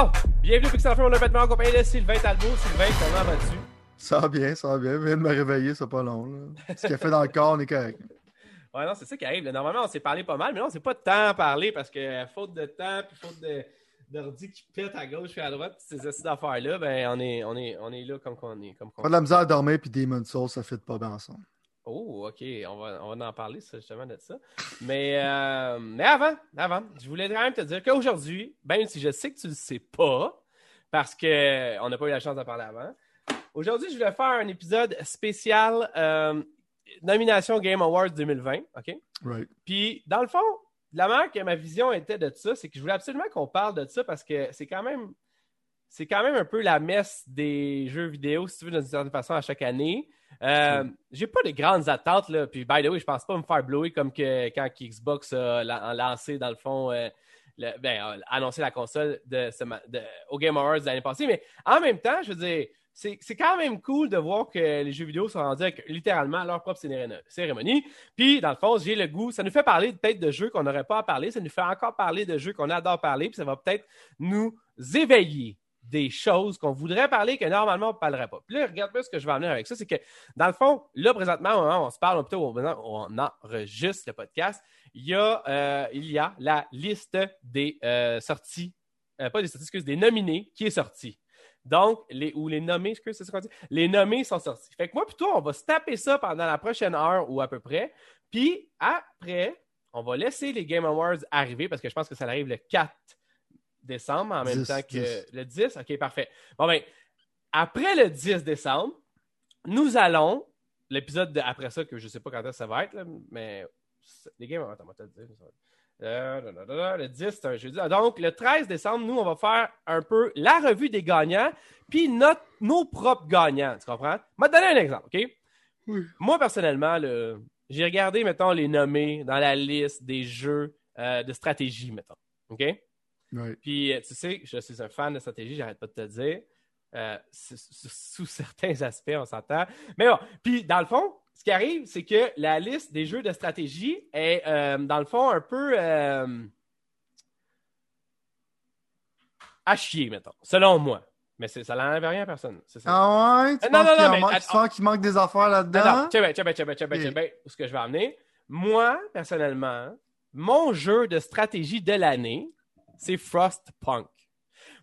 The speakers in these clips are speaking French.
Bon, bienvenue au Pixel Film, on a vêtement en compagnie de Sylvain Talbot. Sylvain, comment vas-tu? Ça va bien, ça va bien. Je viens de me réveiller, c'est pas long. Là. Ce qu'il a fait dans le corps, on est correct. Ouais, non, c'est ça qui arrive. là. Normalement, on s'est parlé pas mal, mais là, on s'est pas de temps à parler parce que faute de temps, puis faute de d'ordi qui pète à gauche et à droite, puis ces acides d'affaires-là, ben, on est, on est, on est là comme qu'on est. Comme qu'on Pas de la misère à dormir puis Demon Souls, ça fait pas bien ensemble. Oh, OK. On va, on va en parler, ça, justement, de ça. Mais, euh, mais avant, avant, je voulais quand même te dire qu'aujourd'hui, ben, si je sais que tu le sais pas, parce qu'on n'a pas eu la chance d'en parler avant, aujourd'hui, je voulais faire un épisode spécial euh, nomination Game Awards 2020, OK? Right. Puis, dans le fond, la manière que ma vision était de ça, c'est que je voulais absolument qu'on parle de ça parce que c'est quand même c'est quand même un peu la messe des jeux vidéo, si tu veux, d'une certaine façon, à chaque année. Euh, J'ai pas de grandes attentes, là. Puis, by the way, je pense pas me faire blower comme que quand Xbox a la- lancé, dans le fond, euh, le- ben, a annoncé la console de, au Game Awards l'année passée. Mais en même temps, je veux dire, c'est c'est quand même cool de voir que les jeux vidéo sont rendus avec littéralement leur propre cérémonie- cérémonie. Puis, dans le fond, j'ai le goût. Ça nous fait parler peut-être de jeux qu'on n'aurait pas à parler. Ça nous fait encore parler de jeux qu'on adore parler. Puis, ça va peut-être nous éveiller des choses qu'on voudrait parler que normalement on ne parlerait pas. Puis là, regarde-moi ce que je vais amener avec ça. C'est que, dans le fond, là, présentement, on se parle, plutôt où on enregistre le podcast, il y a, euh, il y a la liste des euh, sorties, euh, pas des sorties, excuse, des nominés qui est sortie. Donc, les, ou les nommés, excuse, c'est ça qu'on dit? Les nommés sont sortis. Fait que moi, plutôt, on va se taper ça pendant la prochaine heure ou à peu près. Puis après, on va laisser les Game Awards arriver parce que je pense que ça arrive le 4 décembre en même 10, temps que 10. le 10. OK, parfait. Bon, ben, après le 10 décembre, nous allons, l'épisode de- après ça, que je ne sais pas quand ça va être, là, mais les games, attends, on va te le dire. Euh, le 10, c'est un jeudi. Ah, Donc, le 13 décembre, nous, on va faire un peu la revue des gagnants, puis notre, nos propres gagnants. Tu comprends? Je vais te donner un exemple, OK? Oui. Moi, personnellement, j'ai regardé, mettons, les nommés dans la liste des jeux euh, de stratégie, mettons. OK? Puis, euh, tu sais, je suis un fan de stratégie, j'arrête pas de te dire. Euh, sous, certains aspects, on s'entend. Mais bon, puis dans le fond, ce qui arrive, c'est que la liste des jeux de stratégie est, euh, dans le fond, un peu euh, à chier, mettons, selon moi. Mais ça n'enlève rien à personne. Ça. Ah ouais? Tu non, non, qu'il non, mais manque- tu qu'il manque des affaires Non, là-dedans? non, bien, check bien, check bien, check bien, Ok. check bien où ce que je vais amener. Moi, personnellement, mon jeu de stratégie de l'année, c'est Frostpunk.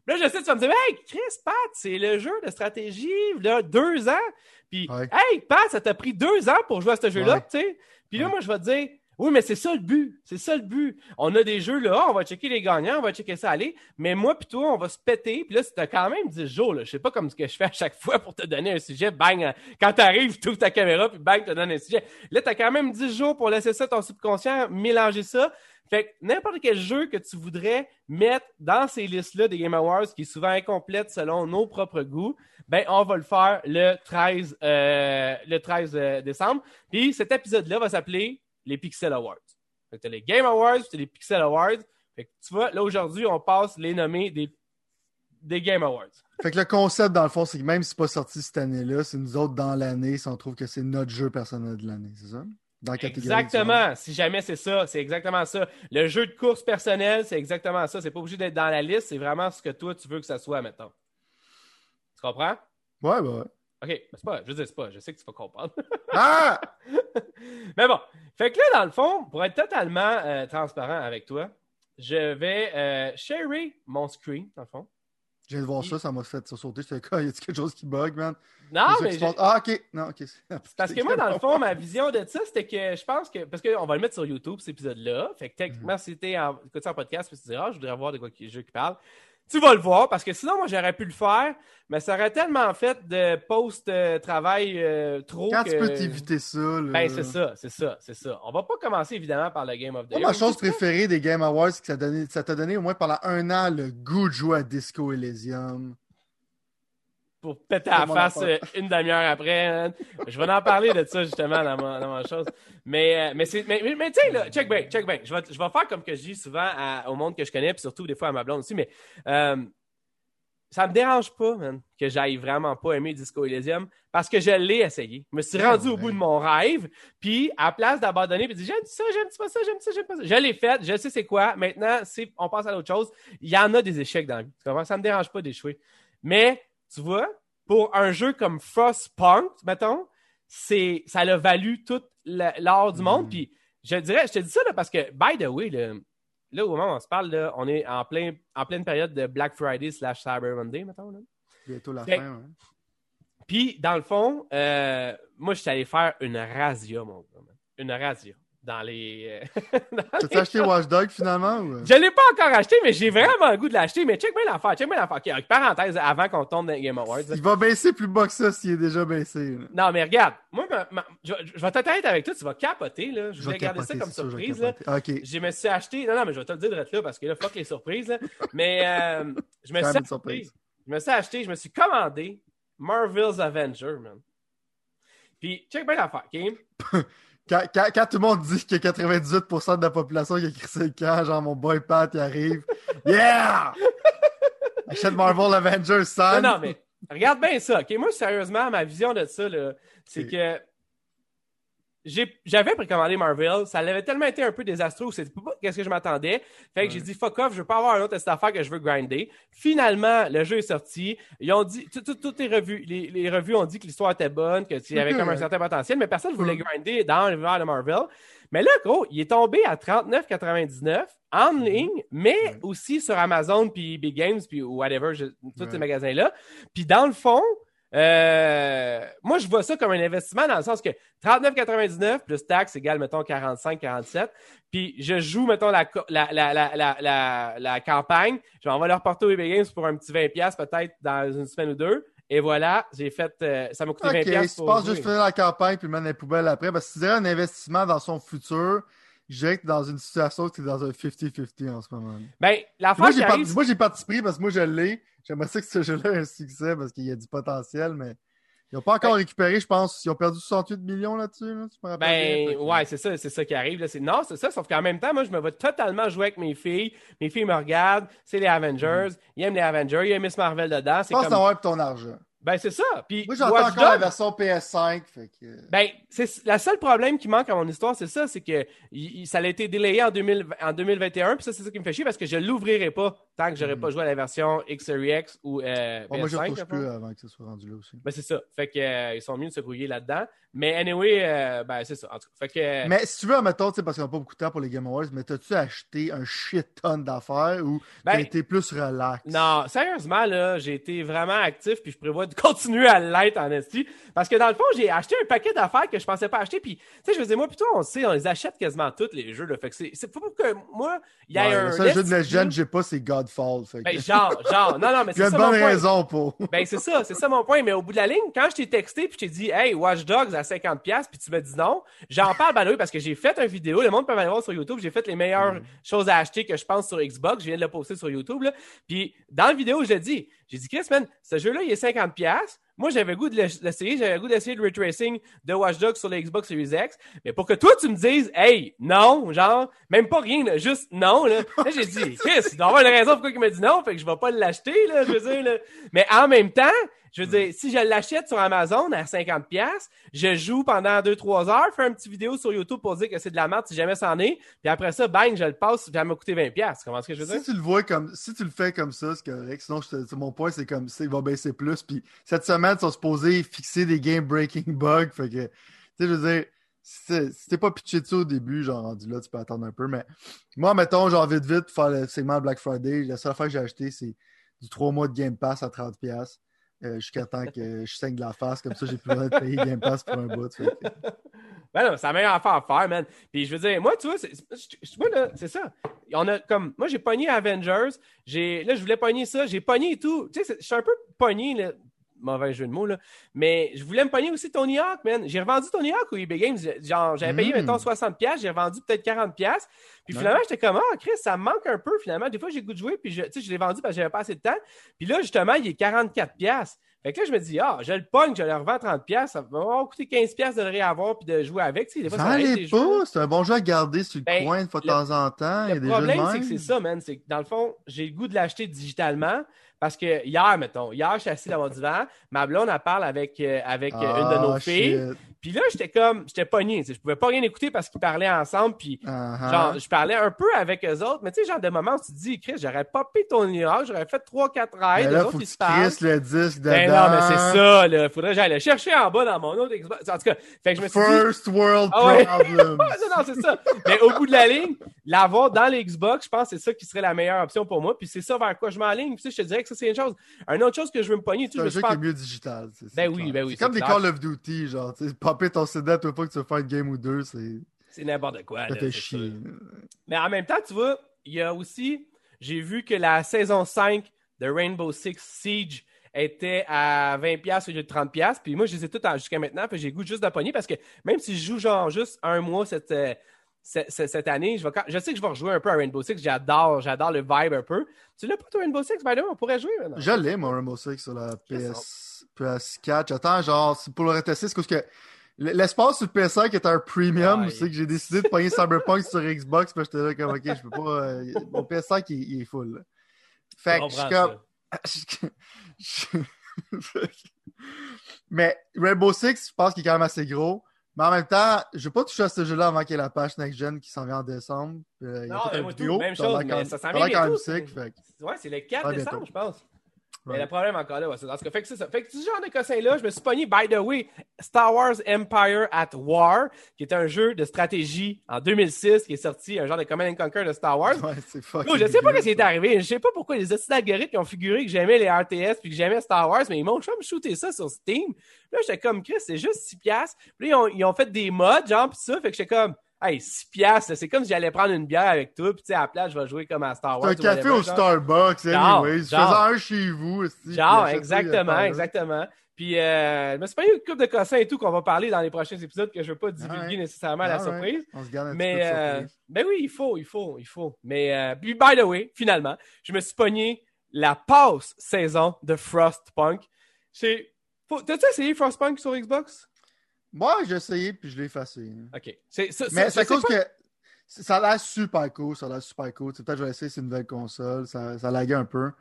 Là, je sais, tu vas me dire, hey, Chris, Pat, c'est le jeu de stratégie, là, deux ans. Puis, Ouais. hey, Pat, ça t'a pris deux ans pour jouer à ce jeu-là, Ouais. tu sais. Puis là, Ouais. moi, je vais te dire, oui, mais c'est ça le but. C'est ça le but. On a des jeux là, on va checker les gagnants, on va checker ça aller. Mais moi, puis toi, on va se péter. Puis là, c'était quand même 10 jours. Là. Je sais pas comme ce que je fais à chaque fois pour te donner un sujet. Bang, euh, quand tu arrives, tu ouvres ta caméra, puis bang, tu te donnes un sujet. Là, tu as quand même 10 jours pour laisser ça, ton subconscient, mélanger ça. Fait que n'importe quel jeu que tu voudrais mettre dans ces listes-là des Game Awards, qui est souvent incomplète selon nos propres goûts, ben, on va le faire le 13, euh, le 13 euh, décembre. Puis cet épisode-là va s'appeler les Pixel Awards. Fait que t'as les Game Awards, puis t'as les Pixel Awards. Fait que tu vois, là, aujourd'hui, on passe les nommés des, des Game Awards. Fait que le concept, dans le fond, c'est que même si c'est pas sorti cette année-là, c'est nous autres dans l'année si on trouve que c'est notre jeu personnel de l'année, c'est ça? Dans la catégorie Exactement. Si jamais c'est ça, c'est exactement ça. Le jeu de course personnel, c'est exactement ça. C'est pas obligé d'être dans la liste, c'est vraiment ce que toi, tu veux que ça soit, maintenant. Tu comprends? Ouais, bah ouais. OK, c'est pas, je c'est pas, je sais que tu vas comprendre. Ah! Mais bon, fait que là, dans le fond, pour être totalement euh, transparent avec toi, je vais euh, sharer mon screen, dans le fond. Je viens de voir ça, ça m'a fait sauter. J'étais quoi? Y a quelque chose qui bug, man? Non, mais passe. Ah, ok. Non, ok. parce que moi, dans le fond, ma vision de ça, c'était que je pense que. Parce qu'on va le mettre sur YouTube, cet épisode-là. Fait que techniquement, Mhm. si t'es en écoute ça en podcast, puis tu te dis, ah, je voudrais voir de quoi qui jeu qui parle. Tu vas le voir, parce que sinon, moi, j'aurais pu le faire, mais ça aurait tellement fait de post-travail euh, trop. Quand que... tu peux t'éviter ça, là. Ben, c'est ça, c'est ça, c'est ça. On va pas commencer, évidemment, par le Game of the Year. ma chose préférée des Game Awards, c'est que ça t'a donné au moins pendant un an le goût de jouer à Disco Elysium. Pour péter à la face euh, une demi-heure après. man. Je vais en parler de ça justement dans ma, dans ma chose. Mais, euh, mais, mais, mais, mais tu sais, là, check bien, check bien. Je vais, je vais faire comme que je dis souvent à- au monde que je connais, puis surtout des fois à ma blonde aussi, mais euh, ça me dérange pas, man, que j'aille vraiment pas aimer Disco Elysium parce que je l'ai essayé. Je me suis rendu au bout de mon rêve, puis à place d'abandonner, puis dire j'aime ça, j'aime pas ça, j'aime ça, j'aime pas ça. Je l'ai fait, je sais c'est quoi. Maintenant, on passe à l'autre chose. Il y en a des échecs dans la vie. Ça me dérange pas d'échouer. Mais, tu vois, pour un jeu comme Frostpunk, mettons, c'est, ça l'a valu tout l'art du monde. Mm. Puis, je dirais, je te dis ça là, parce que, by the way, là, là, au moment où on se parle, là, on est en, plein, en pleine période de Black Friday slash Cyber Monday, mettons. Là. Bientôt la fin, ouais. Puis, dans le fond, euh, moi, je suis allé faire une razzia, mon gars. Une razzia dans les. Euh, T'as acheté Watch Dog finalement ou... Je l'ai pas encore acheté, mais j'ai vraiment le goût de l'acheter. Mais check bien l'affaire, check bien l'affaire. Parenthèse, avant qu'on tombe dans Game Awards. Il va baisser plus bas que ça s'il est déjà baissé. Non, mais regarde, moi, je, vais te être avec toi, tu vas capoter. Là. Je, vais garder ça comme surprise. Là. Je me suis acheté. Non, non, mais je vais te le dire de là parce que là, fuck les surprises. Là. Mais euh, je me suis acheté. Je me suis acheté, je me suis commandé Marvel's Avenger, man. Puis, check bien l'affaire, ok? Quand, quand, tout le monde dit que 98% de la population qui a écrit le camp, genre mon boy Pat, il arrive. Yeah! Achète Marvel Avengers, son! Non, non, mais regarde bien ça. OK, moi, sérieusement, ma vision de ça, c'est que j'avais précommandé Marvel, ça avait tellement été un peu désastreux, c'est pas qu'est-ce que je m'attendais. Fait que j'ai dit fuck off, je veux pas avoir un autre cette affaire que je veux grinder. Finalement, le jeu est sorti. Ils ont dit toutes les revues, les, revues ont dit que l'histoire était bonne, que y avait comme un certain potentiel, mais personne ne voulait grinder dans l'univers de Marvel. Mais là, gros, il est tombé à 39,99 en mm-hmm. ligne, mais aussi sur Amazon puis Big Games puis whatever, tous ces magasins là. Puis dans le fond, euh, moi, je vois ça comme un investissement dans le sens que 39,99 plus taxe égale, mettons, 45, 47. Puis je joue, mettons, la, la, la, la, campagne. Je vais envoyer leur reporter au eBay Games pour un petit 20$ peut-être dans une semaine ou deux. Et voilà, j'ai fait. Euh, ça m'a coûté 20$. Ok, si tu penses juste faire la campagne puis mettre les poubelles après, parce que c'est un investissement dans son futur, je dirais que dans une situation où tu es dans un 50-50 en ce moment. Ben, la moi, j'ai arrive... j'ai participé parce que moi, je l'ai. J'aimerais ça que ce jeu-là ait un succès parce qu'il y a du potentiel, mais ils n'ont pas encore ben- récupéré, je pense. Ils ont perdu 68 millions là-dessus. ben, ouais, c'est ça, c'est ça qui arrive. Là. Non, c'est ça, sauf qu'en même temps, moi, je me vais totalement jouer avec mes filles. Mes filles me regardent, c'est les Avengers. Mm-hmm. Ils aiment les Avengers, ils aiment Miss Marvel dedans. Je pense comme... que ton argent. Ben, c'est ça. Puis, Moi, j'entends encore la version PS5. Fait que... Ben, c'est le seul problème qui manque à mon histoire, c'est ça, c'est que ça a été délayé en, 2000, en 2021, puis ça, c'est ça qui me fait chier parce que je l'ouvrirai pas tant que j'aurais mm. pas joué à la version X Series X ou euh, PS5. moi, je touche plus avant que ça soit rendu là aussi. Ben, c'est ça. Fait que euh, ils sont mieux de se grouiller là-dedans. Mais anyway, euh, ben, c'est ça. En tout cas, fait que... Mais si tu veux, admettons, parce qu'on n'a pas beaucoup de temps pour les Game Awards, mais t'as-tu acheté un shit ton d'affaires ou ben, t'as été plus relax? Non, sérieusement, là, j'ai été vraiment actif, puis je prévois de continuer à l'être en esti. Parce que dans le fond, j'ai acheté un paquet d'affaires que je pensais pas acheter. Puis, tu sais, je faisais moi, plutôt, on sait, on les achète quasiment tous les jeux. Là. Fait que c'est pas pour que moi, il y ait un. Le seul jeu de Legend que j'ai pas, c'est Godfall. Fait Ben, genre, genre. Non, non, mais c'est ça. Il y a une bonne raison pour. Ben, c'est ça, c'est ça mon point. Mais au bout de la ligne, quand je t'ai texté, puis je t'ai dit, hey, Watch Dogs à 50$, puis tu me dis non, j'en parle, ben oui, parce que j'ai fait une vidéo. Le monde peut aller voir sur YouTube. J'ai fait les meilleures mm. choses à acheter que je pense sur Xbox. Je viens de le poster sur YouTube. Là. Puis, dans la vidéo, je l'ai dit, j'ai dit, Chris, man, ce jeu-là, il est 50$. Moi, j'avais goût de l'essayer. J'avais goût d'essayer le retracing de Watch Dogs sur la Xbox Series X. Mais pour que toi, tu me dises, hey, non, genre, même pas rien, juste non, là. là j'ai dit, Chris, il doit avoir une raison pourquoi il m'a dit non, fait que je vais pas l'acheter, là, je veux dire, là. Mais en même temps, je veux dire, si je l'achète sur Amazon à 50$, je joue pendant 2-3 heures, fais une petite vidéo sur YouTube pour dire que c'est de la merde si jamais c'en est, puis après ça, bang, je le passe, ça va me coûter 20$. Comment est-ce que je veux dire? Si tu le vois comme, si tu le fais comme ça, c'est correct. Sinon, je mon point, c'est comme, il va baisser plus. Puis cette semaine, ils sont supposés fixer des game-breaking bugs. Fait que, tu sais, je veux dire, si t'es pas pitché dessus au début, genre rendu là, tu peux attendre un peu. Mais moi, mettons, genre vite, vite, faire le segment Black Friday, la seule fois que j'ai acheté, c'est du 3 mois de Game Pass à 30$. Euh, jusqu'à temps que je saigne de la face, comme ça, j'ai plus besoin de payer Game Pass pour un bout. Ben non, c'est la meilleure affaire à faire, man. Puis je veux dire, moi, tu vois, c'est ça. On a comme, moi, j'ai pogné Avengers. Là, je voulais pogner ça. J'ai pogné tout. Tu sais, je suis un peu pogné, là, mauvais jeu de mots, là. Mais je voulais me pogner aussi Tony Hawk, man. J'ai revendu Tony Hawk au eBay Games. Genre, j'avais payé, mm. mettons, 60$, j'ai revendu peut-être 40$. Puis finalement, j'étais comme, ah, Chris, ça me manque un peu, finalement. Des fois, j'ai goût de jouer, puis je, je l'ai vendu parce que j'avais pas assez de temps. Puis là, justement, il est 44$. Fait que là, je me dis, ah, je le pogne, je le revends 30$, ça va coûter 15$ de le réavoir puis de jouer avec. Tu sais, des fois, ça pas, c'est un bon jeu à garder sur le ben, coin de, fois de temps en temps. Le problème, c'est que c'est ça, man. C'est que dans le fond, j'ai le goût de l'acheter digitalement Parce que hier, mettons, hier, je suis assis dans mon divan, ma blonde, elle parle avec, euh, avec euh, une de nos Ah, filles. Puis là, j'étais comme, j'étais pogné. Je pouvais pas rien écouter parce qu'ils parlaient ensemble. Puis Uh-huh. genre, je parlais un peu avec eux autres. Mais tu sais, genre, de moments où tu te dis, Chris, j'aurais popé ton nuage, j'aurais fait 3-4 raids. Les autres, ils se parlent. le disque dedans. Ben non, mais c'est ça, là. Faudrait que j'aille le chercher en bas dans mon autre Xbox. En tout cas, fait que je me suis dit. First world Ah ouais. problem. Non, non, c'est ça. Mais au bout de la ligne, l'avoir dans les Xbox, je pense que c'est ça qui serait la meilleure option pour moi. Puis c'est ça vers quoi je m'enligne. Puis tu sais, je te dirais que ça, c'est une chose. Une autre chose que je veux me pogner, tu sais, C'est je jeu qui est mieux digital. Ben oui, ben oui, C'est comme des. Call of Duty, genre, tu sais, ton CD à toi pas que tu veux faire une game ou deux, c'est. C'est n'importe quoi. Ça là, fait chier. Mais en même temps, tu vois, il y a aussi, j'ai vu que la saison 5 de Rainbow Six Siege était à 20$ au lieu de 30$. Puis moi, je les ai toutes jusqu'à maintenant. Puis j'ai goût juste de pogner parce que même si je joue genre juste un mois cette, euh, cette, cette- année, je, vais je sais que je vais rejouer un peu à Rainbow Six. J'adore, j'adore le vibe un peu. Tu l'as pas, toi, Rainbow Six? By the way, on pourrait jouer maintenant. Je l'ai, mon Rainbow Six sur la PS, PS4. J'attends, genre, pour le retester, c'est parce que l'espace sur PS5 est un premium. Ouais. C'est que j'ai décidé de pogner Cyberpunk sur Xbox. Puis j'étais là, comme, ok, je peux pas. euh, mon PS5, il, il est full. là. Fait que je suis comme. je- Mais Rainbow Six, je pense qu'il est quand même assez gros. Mais en même temps, je vais pas toucher à ce jeu-là avant qu'il y ait la page Next Gen qui s'en vient en décembre. Euh, il y a fait mais moi, vidéo, tout, même chose, mais ça s'en vient bientôt, que- Ouais, c'est le 4 Ah, décembre, je pense. Mais Ouais. le problème encore là, ouais, c'est dans ce cas. Fait que c'est ça. Fait que ce genre de cossin-là, je me suis pogné, by the way, Star Wars Empire at War, qui est un jeu de stratégie en 2006 qui est sorti, un genre de Command and Conquer de Star Wars. Ouais, c'est fucking je sais pas ce qui est arrivé. Je sais pas pourquoi les acides algorithmes qui ont figuré que j'aimais les RTS puis que j'aimais Star Wars, mais ils m'ont comme shooté ça sur Steam. Là, j'étais comme, Chris, c'est juste 6 piastres. Puis là, ils ont, ils ont fait des mods, genre, pis ça. Fait que j'étais comme, hey, 6 piastres, c'est comme si j'allais prendre une bière avec toi. Puis tu sais, à la place, je vais jouer comme à Star C'est Wars. un café au. Starbucks, Genre, anyways. genre. Faisant un chez vous. aussi, Genre, exactement, exactement. Puis, euh, je me suis pas une coupe de cossins et tout qu'on va parler dans les prochains épisodes que je veux pas divulguer Alright. nécessairement à la Alright. surprise. On se garde un Mais, petit peu de euh, surprise. ben oui, il faut, il faut, il faut. Mais, euh, puis, by the way, finalement, je me suis pogné la passe saison de Frostpunk. C'est. T'as-tu essayé Frostpunk sur Xbox? Moi, j'ai essayé, puis je l'ai effacé. hein. Ok. C'est, Mais c'est à cause pas- que c'est- ça a l'air super cool. Ça a l'air super cool. Tu sais, Peut-être que je vais essayer ces nouvelles consoles. Ça, ça laguait un peu.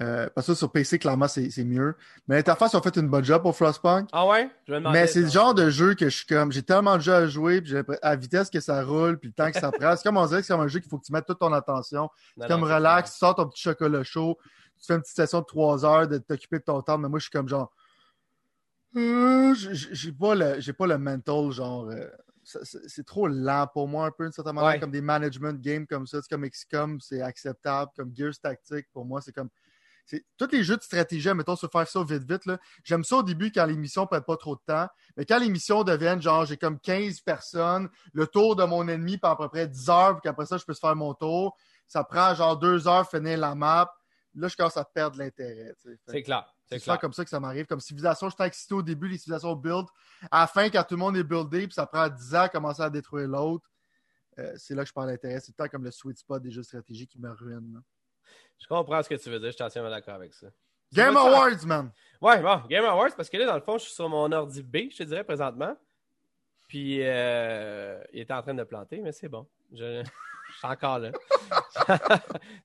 Euh, parce que sur PC, clairement, c'est c'est mieux. Mais l'interface, ils ont fait une bonne job pour Frostpunk. Ah ouais? Je demandais. Mais c'est le genre de jeu que je suis comme. J'ai tellement de jeux à jouer, puis j'ai à la vitesse que ça roule, puis le temps que ça prend. C'est comme on dirait que c'est comme un jeu qu'il faut que tu mettes toute ton attention. Non, C'est comme non, relax, tu sors ton petit chocolat chaud, tu fais une petite session de 3 heures de t'occuper de ton temps, mais moi je suis comme genre. Euh, j'ai- pas le j'ai pas le mental genre euh, c'est trop lent pour moi un peu d'une certaine manière Ouais. comme des management games comme ça c'est comme XCOM c'est acceptable comme Gears Tactics pour moi c'est comme c'est tous les jeux de stratégie mettons se faire ça vite vite là j'aime ça au début quand les missions prennent pas trop de temps mais quand les missions deviennent genre j'ai comme 15 personnes le tour de mon ennemi par à peu près 10 heures puis qu'après ça je peux se faire mon tour ça prend genre 2 heures finir la map là je commence à perdre l'intérêt C'est clair. c'est clair. comme ça que ça m'arrive. Comme civilisation, je suis excité au début, les civilisations build. À la fin, quand tout le monde est buildé, puis ça prend 10 ans à commencer à détruire l'autre, euh, c'est là que je parle d'intérêt. C'est temps comme le sweet spot des jeux de stratégie qui me ruine. là. Je comprends ce que tu veux dire. Je suis entièrement d'accord avec ça. Game Awards, man! Ouais, bon, Game Awards, parce que là, dans le fond, je suis sur mon ordi B, je te dirais, présentement. Puis, euh, il était en train de planter, mais c'est bon. Je suis encore là.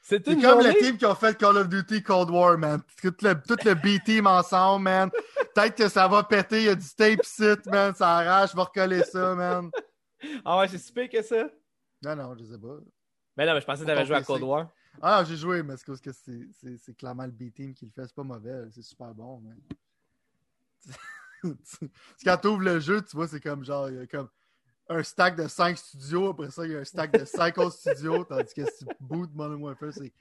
c'est une comme journée... le team qui ont fait Call of Duty Cold War, man. Tout le, tout le B-team ensemble, man. Peut-être que ça va péter, il y a du tape sit, man. Ça arrache, je vais recoller ça, man. Ah ouais, c'est si pire que ça? Non, non, je sais pas. Mais non, mais je pensais que tu avais Ton joué à. Cold War. Ah, j'ai joué, mais c'est parce que c'est clairement le B-Team qui le fait. C'est pas mauvais, c'est super bon. C'est quand tu ouvres le jeu, tu vois, c'est comme genre, il y a comme un stack de 5 studios. Après ça, il y a un stack de 5 autres studios. Tandis que si tu boot Modern Warfare, c'est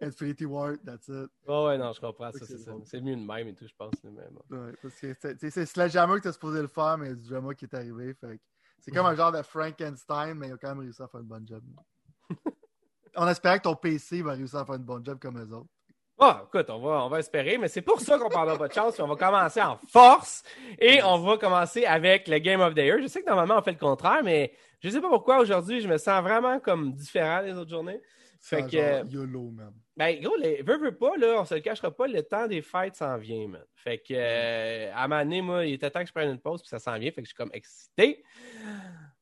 Infinity War, that's it. Ouais, ouais, non, je comprends ça. C'est bon. C'est mieux de même et tout, je pense. Bon. Ouais, parce que c'est- Sledgehammer que t'es supposé le faire, mais il y a du drama qui est arrivé. C'est comme un genre de Frankenstein, mais il a quand même réussi à faire une bonne job. On espérait que ton PC va réussir à faire une bonne job comme eux autres. Ah, écoute, on va, on va espérer, mais c'est pour ça qu'on parlera pas de chance. On va commencer en force et on va commencer avec le Game of the Year. Je sais que normalement on fait le contraire, mais je sais pas pourquoi aujourd'hui je me sens vraiment comme différent des autres journées. Fait que, genre YOLO, man. ben gros, les, veux, veux pas, là, on se le cachera pas, le temps des fêtes s'en vient, man. Fait que, euh, à moment donné, moi, il était temps que je prenne une pause, puis ça s'en vient, fait que je suis comme excité.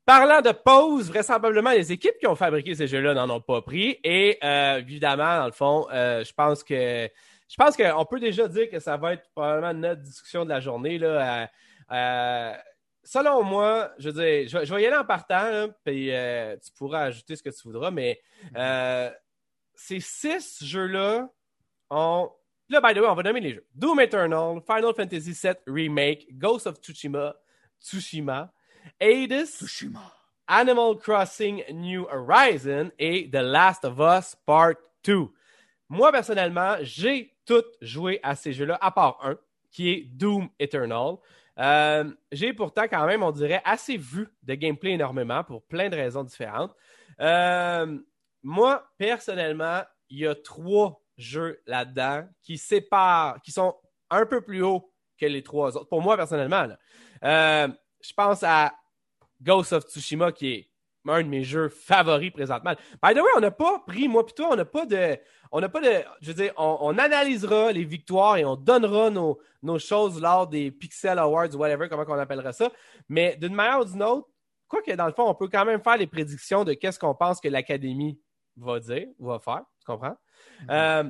Parlant de pause, vraisemblablement, les équipes qui ont fabriqué ces jeux-là n'en ont pas pris. Et euh, évidemment, dans le fond, euh, je pense que je pense qu'on peut déjà dire que ça va être probablement notre discussion de la journée. Là, selon moi, je veux dire, je, vais y aller en partant, puis tu pourras ajouter ce que tu voudras, mais ces six jeux-là ont. Là, by the way, on va nommer les jeux. Doom Eternal, Final Fantasy VII Remake, Ghost of Tsushima, Tsushima, Hades. Animal Crossing New Horizon et The Last of Us Part 2. Moi, personnellement, j'ai tout joué à ces jeux-là, à part un, qui est Doom Eternal. Euh, j'ai pourtant quand même, on dirait, assez vu de gameplay énormément pour plein de raisons différentes. Euh, moi, personnellement, il y a trois jeux là-dedans qui séparent, qui sont un peu plus hauts que les trois autres. Pour moi, personnellement, euh, je pense à Ghost of Tsushima, qui est un de mes jeux favoris présentement. By the way, on n'a pas pris, moi plutôt, on n'a pas de. On n'a pas de. Je veux dire, on, analysera les victoires et on donnera nos, nos, choses lors des Pixel Awards ou whatever, comment on appellera ça. Mais d'une manière ou d'une autre, quoi que dans le fond, on peut quand même faire les prédictions de qu'est-ce qu'on pense que l'Académie va dire ou va faire. Tu comprends? Mhm. Euh,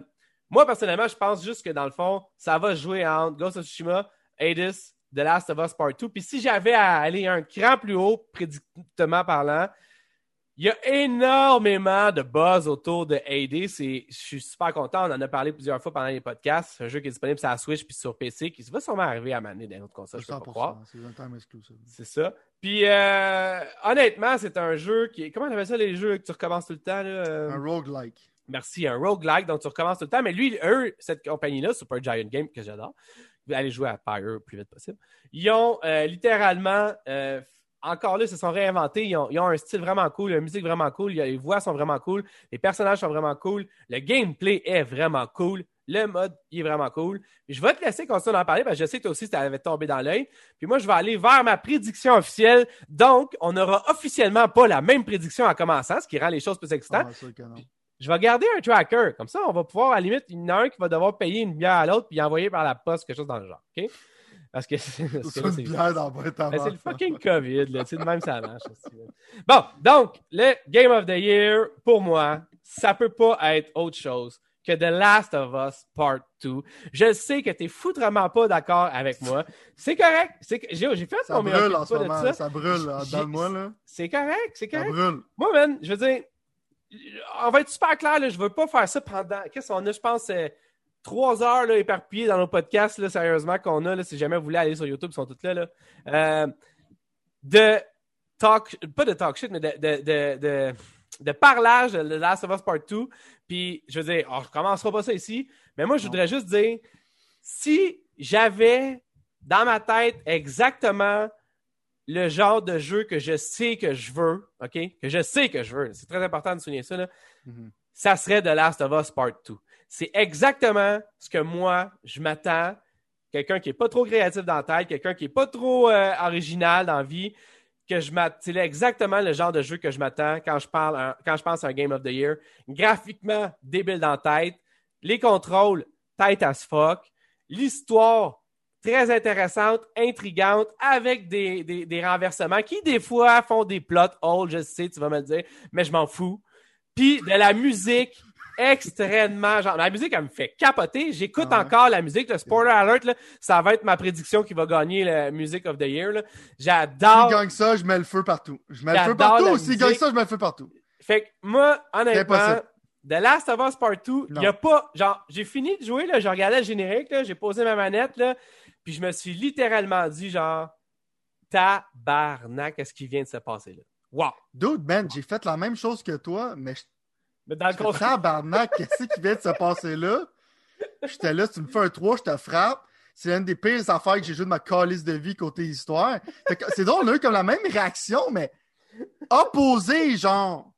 moi, personnellement, je pense juste que dans le fond, ça va jouer entre Ghost of Tsushima, Hades, The Last of Us Part 2. Puis si j'avais à aller un cran plus haut, prédictement parlant, il y a énormément de buzz autour de Hades je suis super content. On en a parlé plusieurs fois pendant les podcasts. C'est un jeu qui est disponible sur la Switch puis sur PC qui va sûrement arriver à maner dans autre console. Je peux pas croire. C'est un time exclusive. C'est ça. Puis euh, honnêtement, c'est un jeu qui est. Comment on appelle ça les jeux que tu recommences tout le temps? Là? Un roguelike. Merci, un roguelike, donc tu recommences tout le temps. Mais lui, eux, cette compagnie-là, Super Giant Game, que j'adore, aller jouer à Pyre le plus vite possible. Ils ont euh, littéralement, euh, encore là, ils se sont réinventés. Ils ont, un style vraiment cool, la musique vraiment cool, les voix sont vraiment cool, les personnages sont vraiment cool, le gameplay est vraiment cool. Le mode, il est vraiment cool. je vais te laisser continuer d'en parler parce que je sais que toi aussi, ça avait tombé dans l'œil. Puis moi, je vais aller vers ma prédiction officielle. Donc, on n'aura officiellement pas la même prédiction en commençant, ce qui rend les choses plus excitantes. Ah, je vais garder un tracker. Comme ça, on va pouvoir, à la limite, il y en a un qui va devoir payer une bière à l'autre puis envoyer par la poste quelque chose dans le genre. OK? Parce que c'est ben, C'est le fucking COVID, là. De même, ça marche. Bon, donc, le Game of the Year, pour moi, ça peut pas être autre chose que The Last of Us Part 2. Je sais que tu n'es foutrement pas d'accord avec moi. C'est correct. J'ai fait ça brûle en ce moment. Ça. ça brûle dans le mois. Là. C'est correct. C'est correct. Ça brûle. Moi, man, je veux dire, on va être super clair, là, je ne veux pas faire ça pendant. Qu'est-ce qu'on a, je pense, euh, trois heures là, éparpillées dans nos podcasts, là, sérieusement, qu'on a. Là, si jamais vous voulez aller sur YouTube, ils sont tous là. là. Euh, de talk, pas de talk shit, mais de, de, de, de, parlage de The Last of Us Part 2. Puis, je veux dire, on ne recommencera pas ça ici, mais moi, je voudrais juste dire, si j'avais dans ma tête exactement le genre de jeu que je sais que je veux, OK? Que je sais que je veux. C'est très important de souligner ça, là. Mm-hmm. Ça serait The Last of Us Part 2. C'est exactement ce que moi, je m'attends. Quelqu'un qui n'est pas trop créatif dans la tête, quelqu'un qui n'est pas trop euh, original dans la vie, que je C'est exactement le genre de jeu que je m'attends quand je parle, quand je pense à un Game of the Year. Graphiquement, débile dans la tête. Les contrôles, tight as fuck. L'histoire, très intéressante, intrigante, avec des, des, renversements qui, des fois, font des plot holes, je sais, tu vas me le dire, mais je m'en fous. Puis de la musique extrêmement genre la musique elle me fait capoter. J'écoute ah encore la musique le spoiler alert là, ça va être ma prédiction qui va gagner la Music of the Year j'adore si gagne ça je mets le feu partout. Je mets le feu partout. si gagne ça je mets le feu partout. Fait que moi honnêtement The Last of Us Part 2 il y a pas genre j'ai fini de jouer là. J'ai regardé le générique là. J'ai posé ma manette là puis je me suis littéralement dit, genre, tabarnak, qu'est-ce qui vient de se passer là? Wow! Dude, man, j'ai fait la même chose que toi, mais je. Mais dans le contraire. Tabarnak, qu'est-ce qui vient de se passer là? J'étais là, tu me fais un 3, je te frappe. C'est l'une des pires affaires que j'ai joué de ma calice de vie côté histoire. C'est drôle, on a eu comme la même réaction, mais opposée, genre.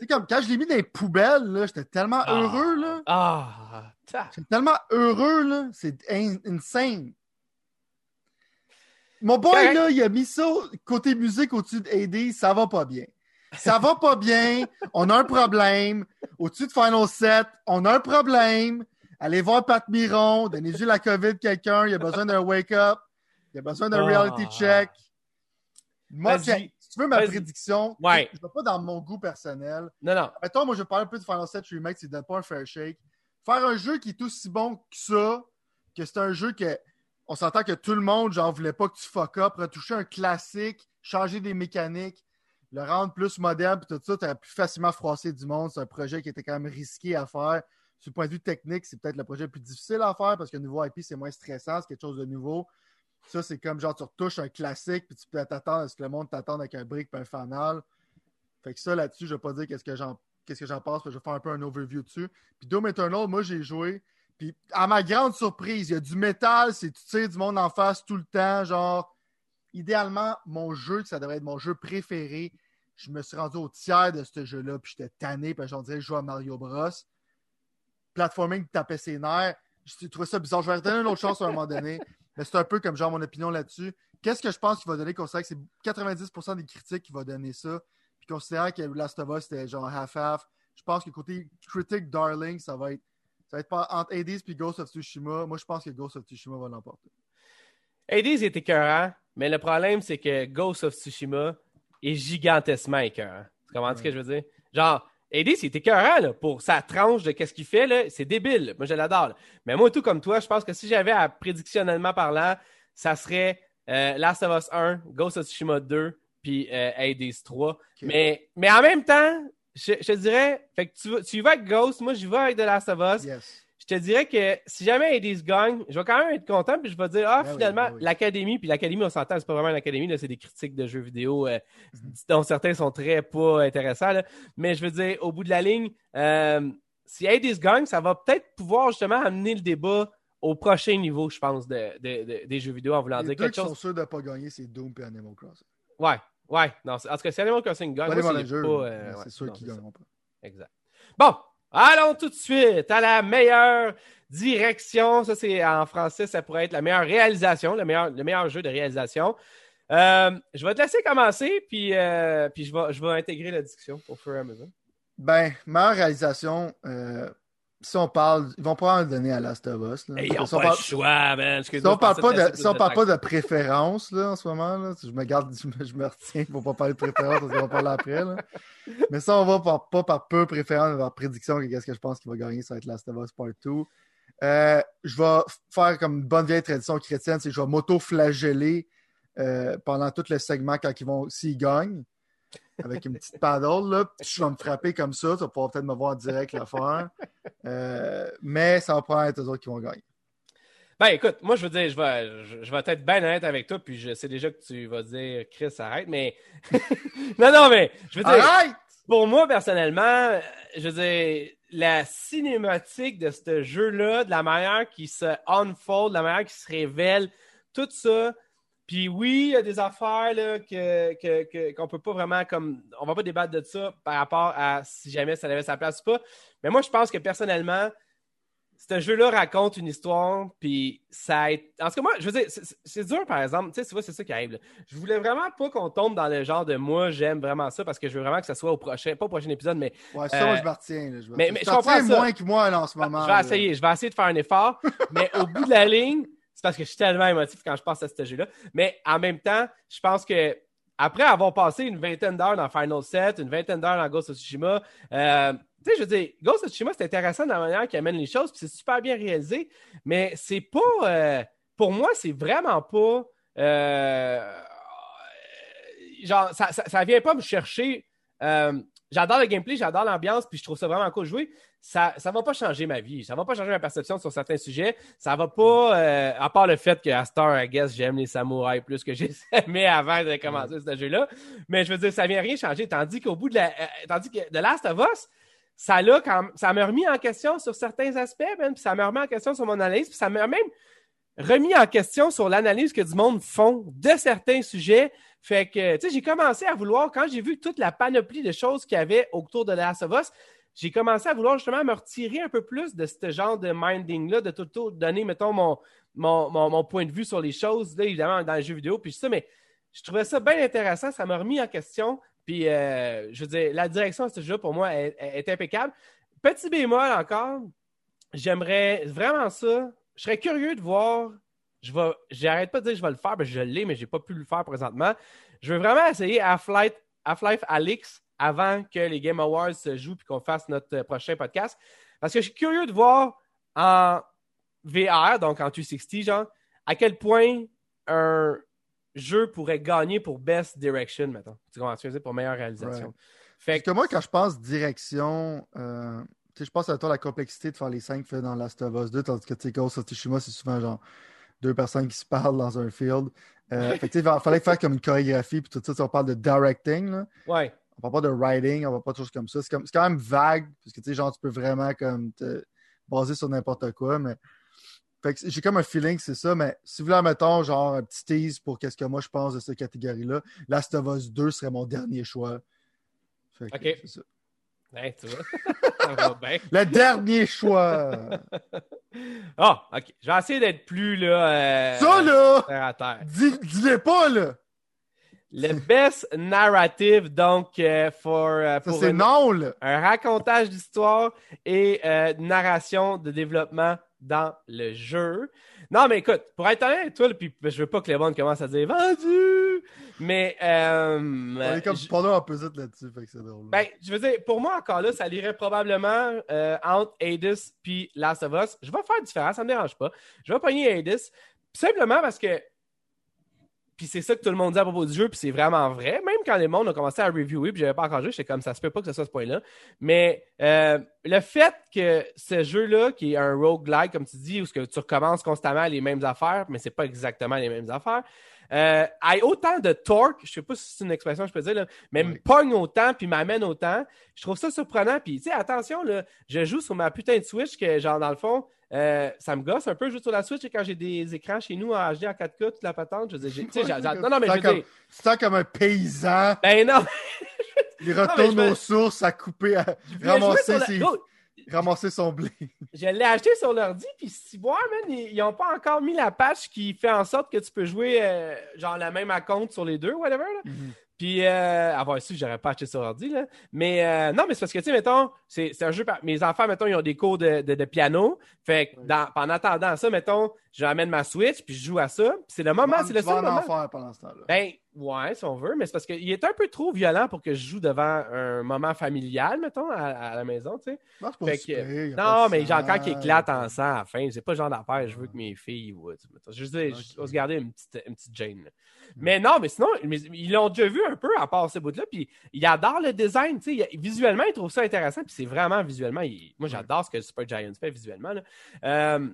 C'est comme quand je l'ai mis dans les poubelles, là, j'étais tellement ah. heureux, là. Ah! J'étais tellement heureux, là. C'est insane. Mon boy, là, il a mis ça côté musique au-dessus d'AD, ça va pas bien. Ça va pas bien, on a un problème. Au-dessus de Final 7, on a un problème. Allez voir Pat Miron, donnez-lui la COVID quelqu'un, il a besoin d'un wake-up, il a besoin d'un reality ah. check. Moi, c'est Si tu veux ma prédiction, Ouais. je ne vais pas dans mon goût personnel. Non, non. Mettons, moi, je vais parler un peu de Final 7 Remake, c'est donne pas un fair shake. Faire un jeu qui est aussi bon que ça, que c'est un jeu que on s'entend que tout le monde, genre, voulait pas que tu fuck up, retoucher un classique, changer des mécaniques, le rendre plus moderne, puis tout ça, tu aurais pu facilement froisser du monde. C'est un projet qui était quand même risqué à faire. Du point de vue technique, c'est peut-être le projet le plus difficile à faire parce que nouveau IP, c'est moins stressant, c'est quelque chose de nouveau. Ça, c'est comme genre, tu retouches un classique, puis tu peux t'attendre à ce que le monde t'attende avec un brick et un fanal. Fait que ça, là-dessus, je vais pas dire qu'est-ce que j'en qu'est-ce que j'en pense, je vais faire un peu un overview dessus. Puis Doom Eternal, moi, j'ai joué. Puis à ma grande surprise, il y a du métal, c'est tu tires du monde en face tout le temps. Genre, idéalement, mon jeu, ça devrait être mon jeu préféré. Je me suis rendu au tiers de ce jeu-là, puis j'étais tanné, puis j'en dirais, je joue à Mario Bros. Platforming tapait ses nerfs. J'ai trouvé ça bizarre. Je vais redonner une autre chance à un moment donné. Mais c'est un peu comme genre mon opinion là-dessus. Qu'est-ce que je pense qu'il va donner, considérant que c'est 90% des critiques qui va donner ça, considérant que Last of Us c'était genre half-half, je pense que côté critique Darling, ça va être ça va être pas entre Hades et Ghost of Tsushima. Moi, je pense que Ghost of Tsushima va l'emporter. Hades est écœurant, mais le problème, c'est que Ghost of Tsushima est gigantesquement écœurant. Tu comprends ce que je veux dire? Genre, Hades, il est écœurant là, pour sa tranche de qu'est-ce qu'il fait. là, C'est débile. Moi, je l'adore. Mais moi, tout comme toi, je pense que si j'avais à prédictionnellement parlant, ça serait euh, Last of Us 1, Ghost of Tsushima 2, puis euh, Hades 3. Mais, mais en même temps, je, je te dirais, fait que tu, y vas avec Ghost, moi, j'y vais avec The Last of Us. Yes. Je te dirais que si jamais Hades gagne, je vais quand même être content, puis je vais dire, ah, Ben oui, finalement, ben oui. l'académie, puis l'académie, on s'entend, c'est pas vraiment une académie, là, c'est des critiques de jeux vidéo euh, Mhm. dont certains sont très pas intéressants. là. Mais je veux dire, au bout de la ligne, euh, si Hades gagne, ça va peut-être pouvoir justement amener le débat au prochain niveau, je pense, de, de- de- des jeux vidéo en voulant Les dire deux quelque qui sont chose. sûrs de ne pas gagner, c'est Doom et Animal Crossing. Ouais, ouais. Non, en tout cas, si Animal Crossing gagne, c'est euh, c'est sûr qu'ils gagneront pas. Exact. Bon, allons tout de suite à la meilleure direction. Ça, c'est en français, ça pourrait être la meilleure réalisation, le meilleur, le meilleur jeu de réalisation. Euh, je vais te laisser commencer, puis, euh, puis je, vais, je vais intégrer la discussion au fur et à mesure. Ben, meilleure réalisation, euh, si on parle, ils vont pas en donner à Last of Us. là. Hey, ils ont si on pas parle, le choix, man. si on parle pas de, si on parle pas de préférence là, en ce moment, là, je me garde, je me, je me retiens pour pas parler de préférence parce qu'on va parler après. là. Mais ça, on va par- pas par peu préférence, mais par prédiction que qu'est-ce que je pense qu'il va gagner, ça va être Last of Us Part 2. Euh, je vais faire comme une bonne vieille tradition chrétienne, c'est que je vais m'auto-flageller euh, pendant tout le segment quand ils vont, s'ils gagnent, avec une petite paddle, là. Puis Je vais me frapper comme ça, tu vas pouvoir peut-être me voir en direct le faire. Euh, mais ça va probablement être eux autres qui vont gagner. Ben écoute, moi je veux dire, je vais, je, je vais être bien honnête avec toi, puis je sais déjà que tu vas dire Chris, arrête, mais. non, non, mais je veux dire. Arrête! Pour moi, personnellement, je veux dire, la cinématique de ce jeu-là, de la manière qui se unfold, de la manière qui se révèle, tout ça. Puis oui, il y a des affaires là, que, que, que- qu'on peut pas vraiment comme. On va pas débattre de ça par rapport à si jamais ça avait sa place ou pas. Mais moi, je pense que personnellement, ce jeu-là raconte une histoire, puis ça été... En tout cas, moi, je veux dire, c'est- dur, par exemple. Tu sais, tu vois, c'est ça qui arrive. là. Je voulais vraiment pas qu'on tombe dans le genre de moi, j'aime vraiment ça, parce que je veux vraiment que ça soit au prochain, pas au prochain épisode, mais Ouais, ça, Euh, je me retiens. là, je me mais- mais je je comprends ça. moins que moi là, en ce moment. je vais là. essayer, je vais essayer de faire un effort, mais au bout de la ligne, c'est parce que je suis tellement émotif quand je pense à ce jeu-là. Mais en même temps, je pense que après avoir passé une vingtaine d'heures dans Final 7, une vingtaine d'heures dans Ghost of Tsushima, euh, tu sais, je veux dire, Ghost of Tsushima, c'est intéressant de la manière qu'il amène les choses, puis c'est super bien réalisé, mais c'est pas. euh, pour moi, c'est vraiment pas. euh, genre, ça, ça, ça vient pas me chercher. j'adore le gameplay, j'adore l'ambiance, puis je trouve ça vraiment cool de jouer. Ça ne va pas changer ma vie. Ça va pas changer ma perception sur certains sujets. Ça va pas, euh, à part le fait que à Star, I guess, j'aime les samouraïs plus que j'aimais avant de commencer ce jeu-là. Mais je veux dire, ça vient rien changer. Tandis qu'au bout de la. euh, tandis que The Last of Us, ça, l'a quand, ça m'a remis en question sur certains aspects, man, puis ça m'a remis en question sur mon analyse, puis ça m'a même remis en question sur l'analyse que du monde font de certains sujets. Fait que, tu sais, j'ai commencé à vouloir, quand j'ai vu toute la panoplie de choses qu'il y avait autour de The Last of Us, j'ai commencé à vouloir justement me retirer un peu plus de ce genre de minding-là, de tout, tout donner, mettons, mon, mon, mon, point de vue sur les choses, là, évidemment, dans les jeux vidéo, puis ça, mais je trouvais ça bien intéressant, ça m'a remis en question, puis euh, je veux dire, la direction de ce jeu, pour moi, est, est impeccable. Petit bémol encore, j'aimerais vraiment ça, je serais curieux de voir je vais, j'arrête pas de dire que je vais le faire, mais je l'ai, mais j'ai pas pu le faire présentement. Je veux vraiment essayer Half-Life, Half-Life Alix avant que les Game Awards se jouent et qu'on fasse notre prochain podcast. Parce que je suis curieux de voir en VR, donc en 360, genre, à quel point un jeu pourrait gagner pour Best Direction, maintenant. Tu comprends que pour meilleure réalisation. Fait que... moi, quand je pense direction, euh, je pense à toi la complexité de faire les cinq faits dans Last of Us 2, tandis que Ghost of Tsushima, c'est souvent genre deux personnes qui se parlent dans un field. Euh, fait il fallait faire comme une chorégraphie, puis tout ça, on parle de directing. Là. Ouais. On parle pas de writing, on parle pas de choses comme ça. C'est, quand même vague, parce que tu sais, genre, tu peux vraiment comme te baser sur n'importe quoi, mais. Fait que j'ai comme un feeling que c'est ça, mais si vous voulez, mettons, genre, un petit tease pour qu'est-ce que moi je pense de cette catégorie-là, Last of Us 2 serait mon dernier choix. Fait que, ok. C'est ça. Tu vois, ça va bien. Le dernier choix. Ah, oh, ok. Je vais essayer d'être plus là. Euh, ça là! Terre à terre. Dis, dis-les pas là! Le best narrative, donc, euh, for, euh, pour c'est non, là. un racontage d'histoire et euh, narration de développement dans le jeu. Non, mais écoute, pour être honnête, toi, puis je veux pas que les bonnes commencent à dire vendu, mais. Euh, On est comme je... pendant opposite là-dessus, fait que c'est drôle. Ben, je veux dire, pour moi, encore là, ça lirait probablement euh, entre Hades puis Last of Us. Je vais faire différent, ça me dérange pas. Je vais pogner Hades, simplement parce que puis c'est ça que tout le monde dit à propos du jeu, puis c'est vraiment vrai. Même quand les mondes ont commencé à reviewer, puis j'avais pas encore joué, j'étais comme ça se peut pas que ce soit ce point-là. Mais euh, le fait que ce jeu-là, qui est un roguelike, comme tu dis, où que tu recommences constamment les mêmes affaires, mais c'est pas exactement les mêmes affaires, euh, ait autant de torque, je sais pas si c'est une expression que je peux dire, là, mais me pogne autant puis m'amène autant, je trouve ça surprenant. Puis, tu sais, attention, là, je joue sur ma putain de Switch que, genre, dans le fond, euh, ça me gosse un peu jouer sur la Switch et quand j'ai des écrans chez nous en HD en 4K, toute la patente, je veux dire, non, non, mais je C'est comme un paysan. Ben non! Il retourne aux sources à couper, à ramasser ses ramasser son blé. je l'ai acheté sur l'ordi, puis si voir, man, ils n'ont pas encore mis la patch qui fait en sorte que tu peux jouer euh, genre la même à compte sur les deux, whatever. Là. Mm-hmm. Puis, euh, avoir su, j'aurais pas acheté sur ordi, là. Mais euh, non, mais c'est parce que, tu sais, mettons, c'est un jeu. Mes enfants, mettons, ils ont des cours de, de, piano. Fait que, dans, en attendant ça, mettons, j'amène ma Switch, puis je joue à ça. c'est le moment, c'est le seul moment. faire pendant ce temps-là. Ben, ouais, si on veut, mais c'est parce qu'il est un peu trop violent pour que je joue devant un moment familial, mettons, à, la maison, tu sais. Non, fait que, non mais j'ai encore qui éclate en sang à la fin. C'est pas le genre d'affaire, je veux que mes filles. Ouais, je veux dire, je vais se garder une petite, une petite Jane. Là. Mais non, mais sinon, ils l'ont déjà vu un peu à part ce bout-là. Puis ils adorent le design. Visuellement, ils trouvent ça intéressant. Puis c'est vraiment visuellement. Moi, j'adore ce que Super Giants fait visuellement. Euh,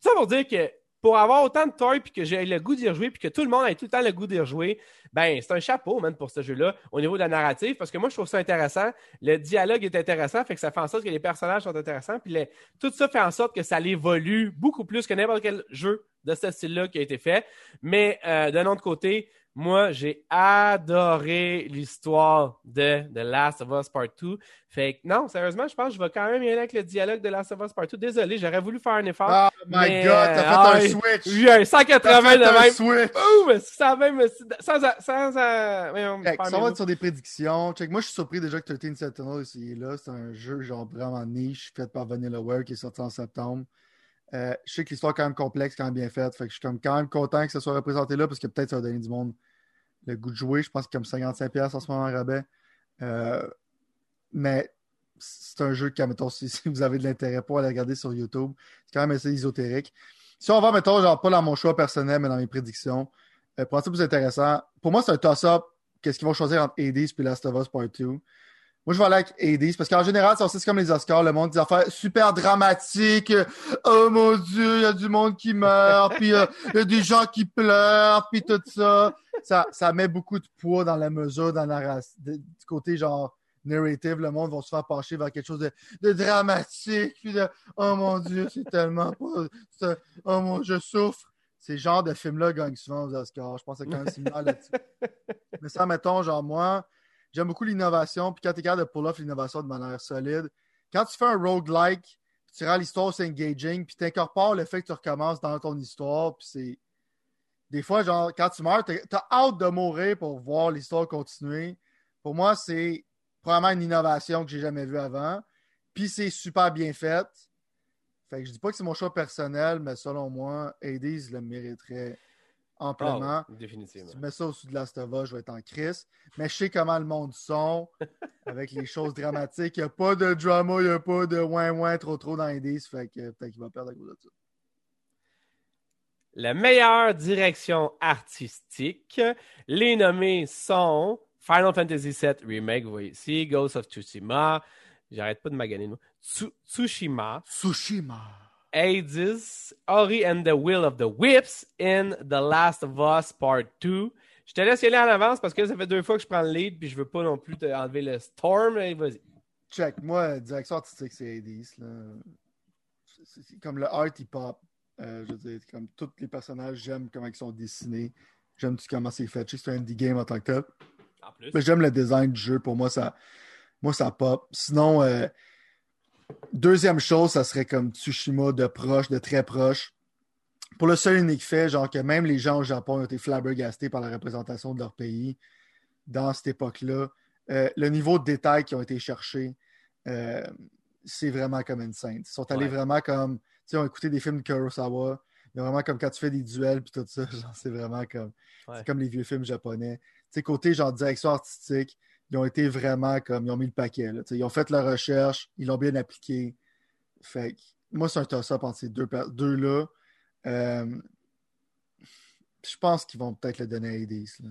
ça pour dire que pour avoir autant de toys puis que j'ai le goût d'y rejouer puis que tout le monde ait tout le temps le goût d'y rejouer, ben c'est un chapeau, man, pour ce jeu-là au niveau de la narrative parce que moi, je trouve ça intéressant. Le dialogue est intéressant, fait que ça fait en sorte que les personnages sont intéressants puis tout ça fait en sorte que ça évolue beaucoup plus que n'importe quel jeu de ce style-là qui a été fait. Mais euh, d'un autre côté, moi, j'ai adoré l'histoire de The Last of Us Part 2. Fait que non, sérieusement, je pense que je vais quand même y aller avec le dialogue de Last of Us Part 2. Désolé, j'aurais voulu faire un effort. Oh my god, t'as fait un euh, switch! Oui, un 180 de même. Un switch. Ouh, ça même. Sans. sans, sans on va sur des prédictions. Check, moi, je suis surpris déjà que 13 Sentinel est là. C'est un jeu genre vraiment niche fait par Vanillaware qui est sorti en septembre. Euh, je sais que l'histoire est quand même complexe, quand même bien faite. Fait que je suis quand même content que ça soit représenté là parce que peut-être ça va donner du monde le goût de jouer. Je pense a comme 55$ en ce moment en rabais. Euh, mais c'est un jeu que, mettons, si, vous avez de l'intérêt pour aller regarder sur YouTube, c'est quand même assez ésotérique. Si on va, mettons, genre pas dans mon choix personnel, mais dans mes prédictions, euh, pour un plus intéressant, pour moi, c'est un toss-up. Qu'est-ce qu'ils vont choisir entre Hades et Last of Us Part 2? Moi, je vais aller avec Hades parce qu'en général, c'est comme les Oscars, le monde des affaires super dramatiques. Oh mon Dieu, il y a du monde qui meurt, puis euh, il y a des gens qui pleurent, puis tout ça. ça. Ça met beaucoup de poids dans la mesure, dans la du côté genre narrative. Le monde va se faire pencher vers quelque chose de, dramatique, puis de Oh mon Dieu, c'est tellement pas. Oh mon, je souffre. Ces genres de films-là gagnent souvent aux Oscars. Je pense que c'est quand même similaire là-dessus. Mais ça, mettons, genre moi J'aime beaucoup l'innovation. Puis quand tu es capable de pull off l'innovation de manière solide, quand tu fais un roguelike, tu rends l'histoire c'est engaging, puis tu incorpores le fait que tu recommences dans ton histoire, puis c'est. Des fois, genre, quand tu meurs, tu as hâte de mourir pour voir l'histoire continuer. Pour moi, c'est probablement une innovation que j'ai jamais vue avant. Puis c'est super bien fait. Fait que je dis pas que c'est mon choix personnel, mais selon moi, Hades le mériterait amplement. Oh, définitivement. Si tu mets ça au-dessus de Last of Us, je vais être en crise. Mais je sais comment le monde sont avec les choses dramatiques. Il n'y a pas de drama, il n'y a pas de ouin ouin trop trop dans Hades. Fait que peut-être qu'il va perdre à cause de ça. La meilleure direction artistique. Les nommés sont Final Fantasy VII Remake, vous voyez ici, Ghost of Tsushima, j'arrête pas de maganer, Tsushima, Tsushima. Hades, Ori and the Will of the Whips, in The Last of Us Part 2. Je te laisse y aller en avance parce que ça fait deux fois que je prends le lead puis je veux pas non plus te enlever le Storm. Vas-y. Check, moi, direction artistique, c'est Hades. là. C'est- comme le art hip-hop. Euh, je veux dire, comme tous les personnages, j'aime comment ils sont dessinés. J'aime comment c'est fait. Je sais que c'est un indie game en tant que tel. En plus. Mais j'aime le design du jeu. Pour moi, ça, moi, ça pop. Sinon, euh, deuxième chose, ça serait comme Tsushima de proche, de très proche. Pour le seul et unique fait, genre que même les gens au Japon ont été flabbergastés par la représentation de leur pays dans cette époque-là. Euh, le niveau de détail qui ont été cherchés, euh, c'est vraiment comme une scène. Ils sont allés Ouais. vraiment comme, tu sais, ils ont écouté des films de Kurosawa. Il y a vraiment comme quand tu fais des duels puis tout ça, genre, c'est vraiment comme, Ouais. c'est comme les vieux films japonais. Tu sais, côté genre direction artistique, ils ont été vraiment comme, ils ont mis le paquet. là. Ils ont fait leur recherche, ils l'ont bien appliqué. Fait que, moi, c'est un toss-up entre ces deux, deux-là. Euh, je pense qu'ils vont peut-être le donner à Hades. là.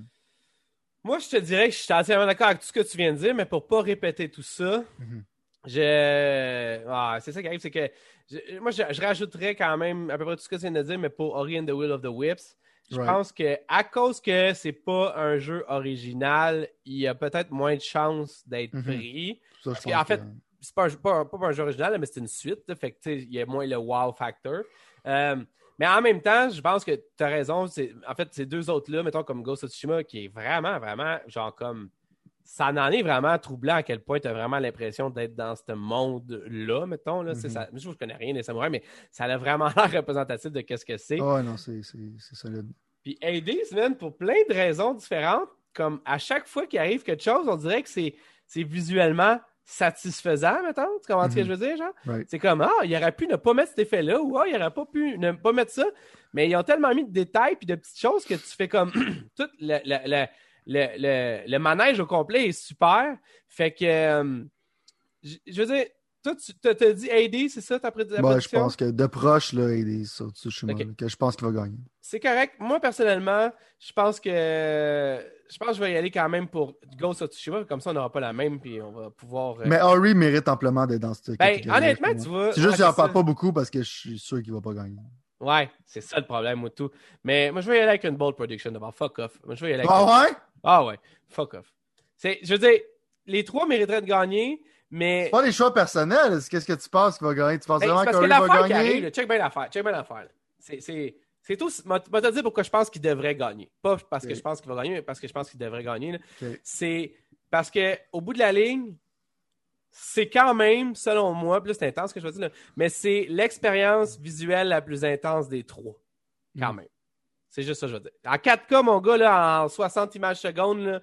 Moi, je te dirais que je suis entièrement d'accord avec tout ce que tu viens de dire, mais pour pas répéter tout ça, Mhm. je. Ah, c'est ça qui arrive, c'est que. je- moi, je, je rajouterais quand même à peu près tout ce que tu viens de dire, mais pour Ori and the Will of the Whips, je Right. pense que à cause que c'est pas un jeu original, il y a peut-être moins de chances d'être Mhm. pris. Ça, Parce fait, c'est pas, un jeu- pas, pas un jeu original, mais c'est une suite. là, fait que, tu sais, il y a moins le wow factor. Euh, mais en même temps, je pense que tu as raison. En fait, ces deux autres-là, mettons comme Ghost of Tsushima, qui est vraiment, vraiment, genre comme. Ça en est vraiment troublant à quel point tu as vraiment l'impression d'être dans ce monde-là, mettons. Là, Mhm. ça, je ne connais rien des samouraïs, mais ça a vraiment l'air représentatif de qu'est-ce que c'est. Ah ouais, non, c'est solide. Puis Hades, man, pour plein de raisons différentes, comme à chaque fois qu'il arrive quelque chose, on dirait que c'est visuellement satisfaisant, mettons. Tu comprends ce que Mhm. je veux dire, genre? Right. C'est comme, ah, il aurait pu ne pas mettre cet effet-là, ou ah, il aurait pas pu ne pas mettre ça. Mais ils ont tellement mis de détails puis de petites choses que tu fais comme tout le, le, le, le, le- le manège au complet est super. Fait que, euh, je je veux dire, toi, tu t'as dit Hades, c'est ça ta pré- ta Ouais, je prédiction? pense que de proche, là, Hades sur Tsushima, que je pense qu'il va gagner. C'est correct. Moi, personnellement, je pense que je pense que je vais y aller quand même pour Ghost of Tsushima. Comme ça, on n'aura pas la même, puis on va pouvoir. euh, Mais Ori mérite amplement d'être dans cette ben, honnêtement, tu vois. C'est juste que j'en parle pas beaucoup parce que je suis sûr qu'il va pas gagner. Ouais, c'est ça le problème, moi, tout. Mais moi, je vais y aller avec une bold prediction d'abord. Fuck off. Moi, je vais y aller avec. Ah ouais? Ah ouais, fuck off. C'est, je veux dire, les trois mériteraient de gagner, mais. Pas des choix personnels. Qu'est-ce que tu penses qu'il va gagner? Tu penses Ben, vraiment c'est que qu'Ori va l'affaire qui gagner? arrive, là, check bien l'affaire, check bien l'affaire. C'est, c'est, c'est tout. Moi, te dire pourquoi je pense qu'il devrait gagner. Pas parce que je pense qu'il va gagner, mais parce que je pense qu'il devrait gagner. C'est parce que au bout de la ligne, c'est quand même, selon moi, plus c'est intense ce que je veux dire, là, mais c'est l'expérience visuelle la plus intense des trois. Quand Mm. même. C'est juste ça que je veux dire. En 4K, mon gars, là, en 60 images secondes,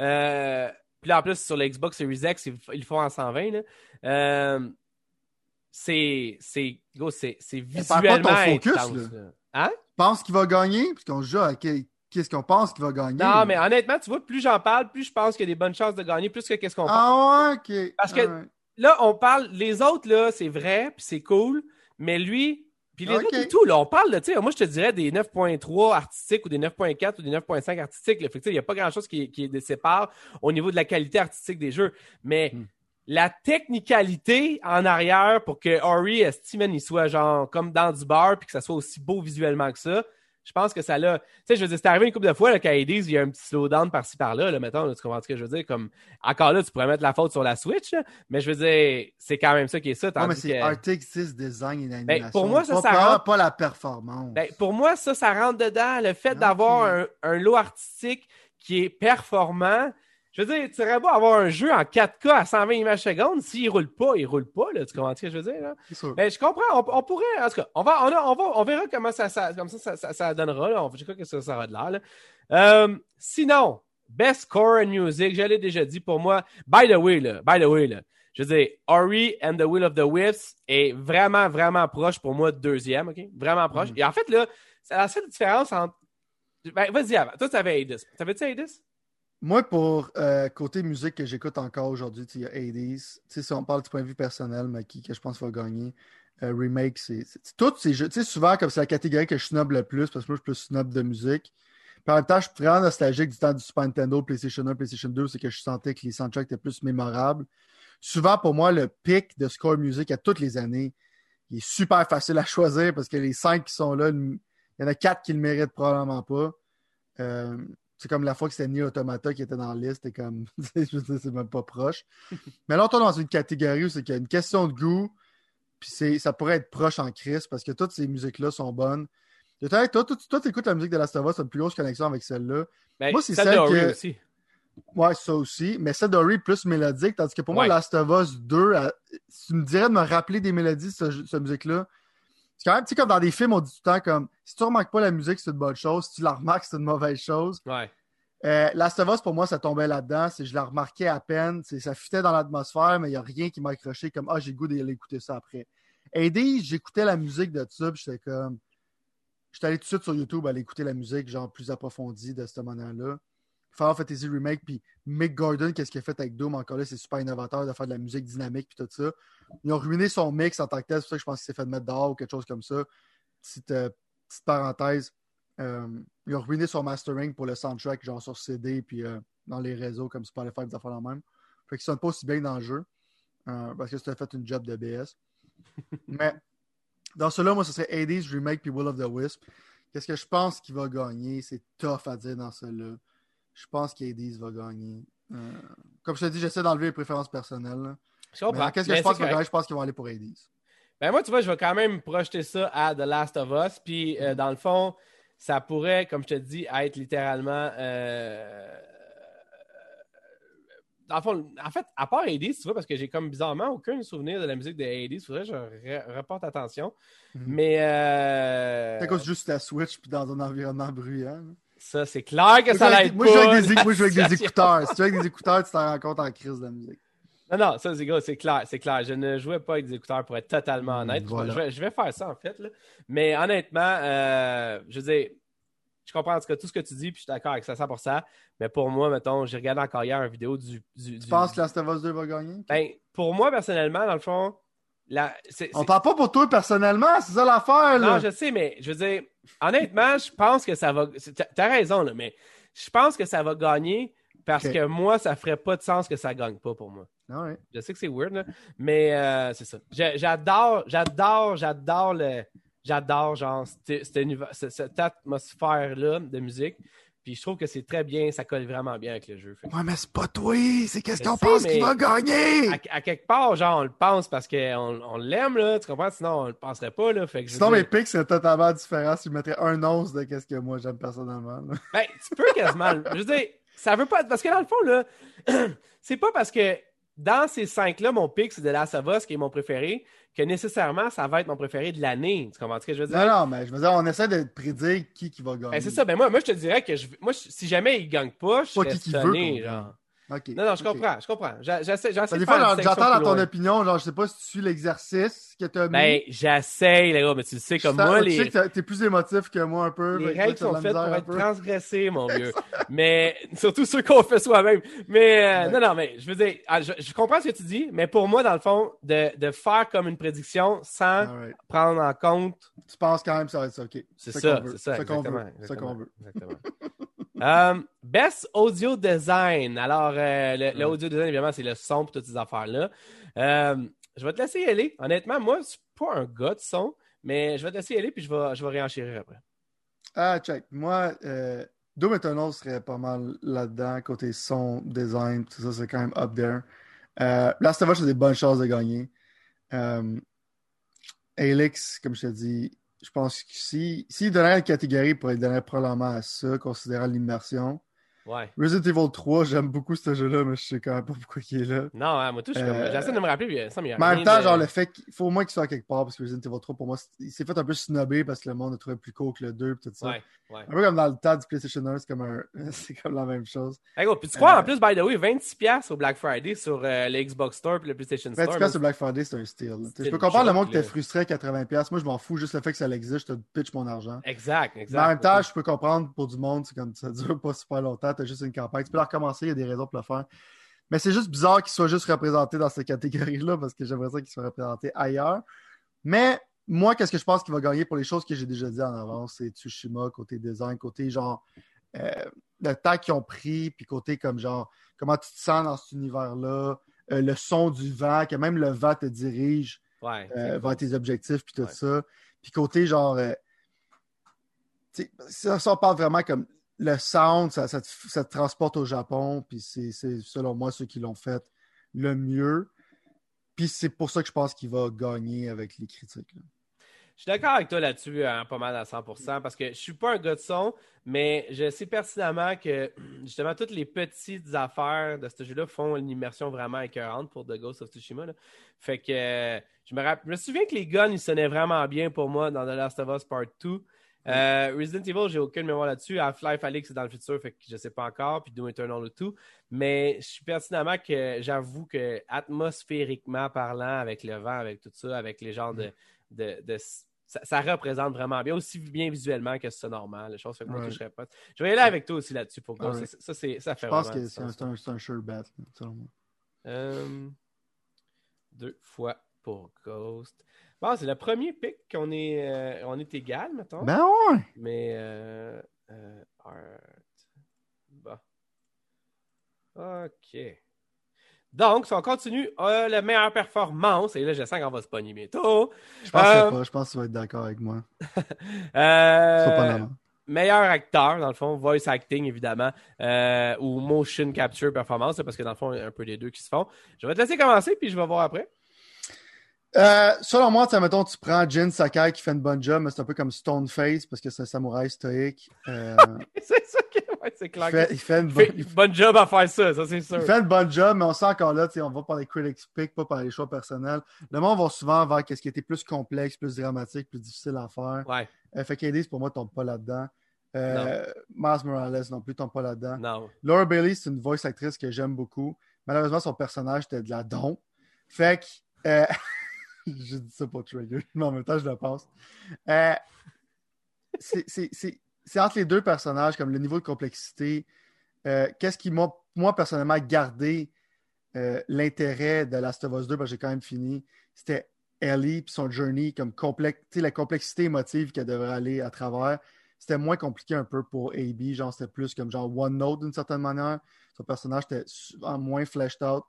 euh, puis là, en plus, sur l'Xbox Series X, ils, ils le font en 120. Là, euh, c'est, c'est, visuellement focus, là? Hein? Tu penses qu'il va gagner? Parce qu'on joue à que- qu'est-ce qu'on pense qu'il va gagner? Non, mais honnêtement, tu vois, plus j'en parle, plus je pense qu'il y a des bonnes chances de gagner, plus que qu'est-ce qu'on pense. Ah ouais, ok. Parce que- Alright. Là, on parle, les autres, là, c'est vrai, puis c'est cool, mais lui, puis les autres et tout, là, on parle, de, tu sais, moi, je te dirais des 9.3 artistiques ou des 9.4 ou des 9.5 artistiques. Là. Fait il n'y a pas grand-chose qui, qui les sépare au niveau de la qualité artistique des jeux. Mais Hmm. la technicalité en arrière pour que Ori, Steven, il soit genre comme dans du bar puis que ça soit aussi beau visuellement que ça, je pense que ça l'a. Tu sais, je veux dire, c'est arrivé une couple de fois qu'à Hades, il y a un petit slowdown par-ci par-là, là, mettons, là, tu comprends ce que je veux dire? Comme, encore là, tu pourrais mettre la faute sur la Switch, là, mais je veux dire, c'est quand même ça qui est ça. Ouais, mais c'est que- artistic design et animation. Ben, pour moi, ça, pas, ça pas- rentre- pas la performance. Ben, pour moi, ça, ça rentre dedans. Le fait d'avoir un, un lot artistique qui est performant. Je veux dire, tu aurais beau avoir un jeu en 4K à 120 images secondes, s'il roule pas, il roule pas, là, tu comprends ce que je veux dire? Là? sûr. Ben, je comprends, on, on pourrait, en tout cas, on, va, on, a- on, va, on verra comment ça, ça, comme ça, ça, ça, donnera, là. On, je pas que ça, ça aura de l'air, là. Euh, sinon, Best Score and Music, je l'ai déjà dit pour moi. By the way, là, by the way, là, je veux dire, Ori and the Will of the Wisps est vraiment, vraiment proche pour moi de deuxième, OK? Vraiment proche. Mhm. Et en fait, là, c'est la seule différence entre. Ben, vas-y avant. Toi, tu avais. T'avais-tu Hades? Moi, pour euh, côté musique que j'écoute encore aujourd'hui, il y a 80s. Tu sais, si on parle du point de vue personnel, mais qui que je pense va gagner, euh, remake, c'est. jeux. Tu sais, souvent, comme c'est la catégorie que je snob le plus, parce que moi, je suis plus snob de musique. Puis en même temps, je suis vraiment nostalgique du temps du Super Nintendo, PlayStation 1, PlayStation 2, c'est que je sentais que les soundtracks étaient plus mémorables. Souvent, pour moi, le pic de score music à toutes les années, il est super facile à choisir parce que les cinq qui sont là, il y en a quatre qui le méritent probablement pas. Euh, c'est comme la fois que c'était Nier Automata qui était dans la liste, et comme, c'est même pas proche. Mais là, on tombe dans une catégorie où c'est qu'il y a une question de goût, puis ça pourrait être proche en crise parce que toutes ces musiques-là sont bonnes. De toi, toi, écoutes la musique de Last of Us, tu as une plus grosse connexion avec celle-là. Ben, Moi, c'est celle de que- aussi. Ouais, ça aussi. Mais celle d'Ori plus mélodique, tandis que pour Ouais. moi, Last of Us 2, elle- si tu me dirais de me rappeler des mélodies de ce- cette musique-là, c'est quand même, tu sais, comme dans des films, on dit tout le temps comme si tu remarques pas la musique, c'est une bonne chose. Si tu la remarques, c'est une mauvaise chose. Ouais. Euh, Last of Us, pour moi, ça tombait là-dedans. C'est, je la remarquais à peine. C'est, ça fitait dans l'atmosphère, mais il n'y a rien qui m'a accroché comme Ah, j'ai goût d'aller écouter ça après. Aider, j'écoutais la musique de ça, puis j'étais comme. J'étais allé tout de suite sur YouTube aller écouter la musique, genre plus approfondie de cette manière-là. Final Fantasy Remake, puis Mick Gordon, qu'est-ce qu'il a fait avec Doom encore là, c'est super innovateur de faire de la musique dynamique, puis tout ça. Ils ont ruiné son mix en tant que tel, c'est pour ça que je pense qu'il s'est fait mettre dehors ou quelque chose comme ça. Petite, euh, petite parenthèse. Euh, ils ont ruiné son mastering pour le soundtrack, genre sur CD, puis euh, dans les réseaux comme Spotify, des affaires la même. Fait qu'ils sonne pas aussi bien dans le jeu, parce que c'était fait une job de BS. Mais dans cela, moi, ce serait Hades Remake puis Will of the Wisp. Qu'est-ce que je pense qu'il va gagner? C'est tough à dire dans cela. Je pense qu'Hades va gagner. Euh, comme je te dis, j'essaie d'enlever les préférences personnelles. Qu'est-ce que je pense gagner? Je pense qu'ils vont aller pour Hades. Ben moi, tu vois, je vais quand même projeter ça à The Last of Us. Puis, euh, dans le fond, ça pourrait, comme je te dis, être littéralement. euh, Dans le fond, en fait, à part Hades, tu vois, parce que j'ai comme bizarrement aucun souvenir de la musique de Hades, il faudrait que je re- reporte attention. Mhm. Mais euh, C'est à cause juste la Switch puis dans un environnement bruyant. ça, c'est clair que ça Moi, l'aide avec- moi, je joue pas, avec des, la moi, je joue avec des écouteurs. Si tu joues avec des écouteurs, tu t'en rends compte en crise de la musique. Non, non, ça, c'est c'est clair, c'est clair. Je ne jouais pas avec des écouteurs pour être totalement Mm, honnête. Je- voilà. Je, vais, je vais faire ça, en fait. là. Mais honnêtement, euh, je veux dire, je comprends en tout cas tout ce que tu dis, puis je suis d'accord avec ça 100%. Mais pour moi, mettons, j'ai regardé encore hier une vidéo du. du, Tu du- penses que Last of Us 2 va gagner? Ben, pour moi, personnellement, dans le fond, la, c'est, On parle pas pour toi personnellement, c'est ça l'affaire. Non, je sais, mais je veux dire, honnêtement, je pense que ça va. T'as t'as raison, là, mais je pense que ça va gagner parce que moi, ça ferait pas de sens que ça gagne pas pour moi. Ah. Je sais que c'est weird, là, mais euh, c'est ça. J'adore, j'adore, j'adore le. J'adore, genre, cette, cette atmosphère-là de musique. Puis je trouve que c'est très bien, ça colle vraiment bien avec le jeu. Fait Ouais, mais c'est pas toi, c'est qu'est-ce qu'on pense qu'il va gagner? à, à quelque part, genre, on le pense parce qu'on on l'aime, là, tu comprends? Sinon, on le penserait pas, là. Fait que Sinon, mes pics, c'est totalement différent si je mettrais un once de qu'est-ce que moi j'aime personnellement. là. Ben, tu peux quasiment. je veux dire, ça veut pas. Parce que dans le fond, là, c'est pas parce que dans ces cinq-là, mon pic, c'est de Last of Us qui est mon préféré, que nécessairement, ça va être mon préféré de l'année. Tu comprends ce que je veux dire? Non, non, mais je veux dire, on essaie de prédire qui, qui va gagner. Ben, c'est ça. Ben, moi, moi, je te dirais que je, moi, je- si jamais il gagne pas, je Pas serais qui qui veut sonné, qu'on genre. Non, non, je comprends, je comprends. J'essaie, j'essaie Ben, j'entends dans ton opinion, genre, je sais pas si tu suis l'exercice que tu as mis. Ben, j'essaie, les gars, mais tu le sais, comme Je moi, sais les, que t'as- t'es plus émotif que moi un peu. Les que règles sont faites pour être transgressées, mon vieux. mais surtout ceux qu'on fait soi-même. Mais euh, Ouais. non, non, mais je veux dire, ah, je, je comprends ce que tu dis, mais pour moi, dans le fond, de, de faire comme une prédiction sans Alright. prendre en compte. Tu penses quand même que ça va être ça, ok. C'est ça, c'est ça, C'est qu'on veut. C'est qu'on veut. exactement. Euh, best audio design. Alors, euh, le, audio design, évidemment, c'est le son et toutes ces affaires-là. Euh, je vais te laisser y aller. Honnêtement, moi, je suis pas un gars de son, mais je vais te laisser y aller puis je vais, je vais réenchérir après. Ah, check. Moi, euh, Doom Eternal serait pas mal là-dedans, côté son, design, tout ça, c'est quand même up there. Euh, Last of Us a des bonnes chances de gagner. Euh, Alex, comme je te dis, je pense que si, s'il donnait une catégorie, il pourrait donner probablement à ça, considérant l'immersion. Ouais. Resident Evil 3, j'aime beaucoup ce jeu-là, mais je sais quand même pas pourquoi il est là. Non, hein, moi, tout, je suis comme- Euh, j'essaie de me rappeler, puis ça, mais il y a Mais en même temps, de- genre, le fait qu'il faut au moins qu'il soit quelque part, parce que Resident Evil 3, pour moi, il s'est fait un peu snobber parce que le monde a trouvé plus court que le 2 pis tout ça. Ouais, ouais. Un peu comme dans le temps du PlayStation 1, c'est comme, un... c'est comme la même chose. Hey, gros, puis tu crois, Euh, en plus, by the way, 26$ au Black Friday sur euh, le Xbox Store puis le PlayStation Store. 20$ sur Black Friday, c'est un steal. Je peux comprendre le monde qui était frustré à 80$. Moi, je m'en fous juste le fait que ça existe, je te pitch mon argent. Exact, exact. Mais en même temps, je peux comprendre pour du monde, c'est comme ça dure pas super longtemps, t'as juste une campagne. Tu peux la recommencer, il y a des raisons pour le faire. Mais c'est juste bizarre qu'il soit juste représenté dans cette catégorie-là parce que j'aimerais ça qu'il soit représenté ailleurs. Mais moi, qu'est-ce que je pense qu'il va gagner pour les choses que j'ai déjà dit en avance? C'est Tsushima, côté design, côté genre euh, le temps qu'ils ont pris, puis côté comme genre comment tu te sens dans cet univers-là, euh, le son du vent, que même le vent te dirige Ouais. euh, vers tes objectifs puis tout Ouais. ça. Puis côté genre tu ça, on parle vraiment comme le sound, ça, te, transporte au Japon, puis c'est selon moi ceux qui l'ont fait le mieux. Puis c'est pour ça que je pense qu'il va gagner avec les critiques. Je suis d'accord avec toi là-dessus, hein, pas mal à 100%, parce que je suis pas un gars de son, mais je sais pertinemment que justement toutes les petites affaires de ce jeu-là font une immersion vraiment écœurante pour The Ghost of Tsushima. Fait que euh, je me, je me souviens que les guns, ils sonnaient vraiment bien pour moi dans The Last of Us Part 2. Euh, Resident Evil, j'ai aucune mémoire là-dessus. Half-Life Alix, c'est dans le futur, fait que je sais pas encore. Puis Doom Eternal ou tout. Mais je suis pertinemment que j'avoue que atmosphériquement parlant, avec le vent, avec tout ça, avec les genres de. de, de- ça, ça représente vraiment bien, aussi bien visuellement que normal. Les choses fait que moi, Ouais. je pas. Je vais y aller avec toi aussi là-dessus pour. Ouais. Ça, ça, c'est- ça fait Je pense que c'est un, un, un sure bet, selon moi. Euh, deux fois pour Ghost. Bon, c'est le premier pick qu'on est, euh, on est égal, mettons. Ben ouais! Mais euh, euh, Art. Bon. OK. Donc, si on continue, euh, la meilleure performance, et là, je sens qu'on va se pogner bientôt. Je pense pas, je pense que tu vas être d'accord avec moi. Euh, meilleur acteur, dans le fond, voice acting, évidemment, ou motion capture performance, parce que dans le fond, il y a un peu des deux qui se font. Je vais te laisser commencer, puis je vais voir après. Euh, selon moi, tu mettons, tu prends Jin Sakai qui fait une bonne job, mais c'est un peu comme Stoneface parce que c'est un samouraï stoïque. Euh, c'est ça que. Ouais, c'est il, clair. fait, que- il fait une Il bonne, fait bonne job à faire ça, ça, c'est sûr. il fait une bonne job, mais on sent encore là, on va par les critics pick, pas par les choix personnels. Le monde va souvent vers ce qui était plus complexe, plus dramatique, plus difficile à faire. Ouais, Euh, fait qu'Hades, pour moi, tombe pas là-dedans. Euh, Miles Morales non plus tombe pas là-dedans. non. Laura Bailey, c'est une voice actrice que j'aime beaucoup. Malheureusement, son personnage était de la don. Fait que. je dis ça pour trigger, mais en même temps, je le pense. Euh, c'est- entre les deux personnages, comme le niveau de complexité. euh, Qu'est-ce qui m'a, moi, personnellement, gardé euh, l'intérêt de Last of Us 2, parce que j'ai quand même fini, c'était Ellie puis son journey, comme complexe, la complexité émotive qu'elle devrait aller à travers. C'était moins compliqué un peu pour AB, genre c'était plus comme genre One Note d'une certaine manière. Son personnage était souvent moins fleshed out.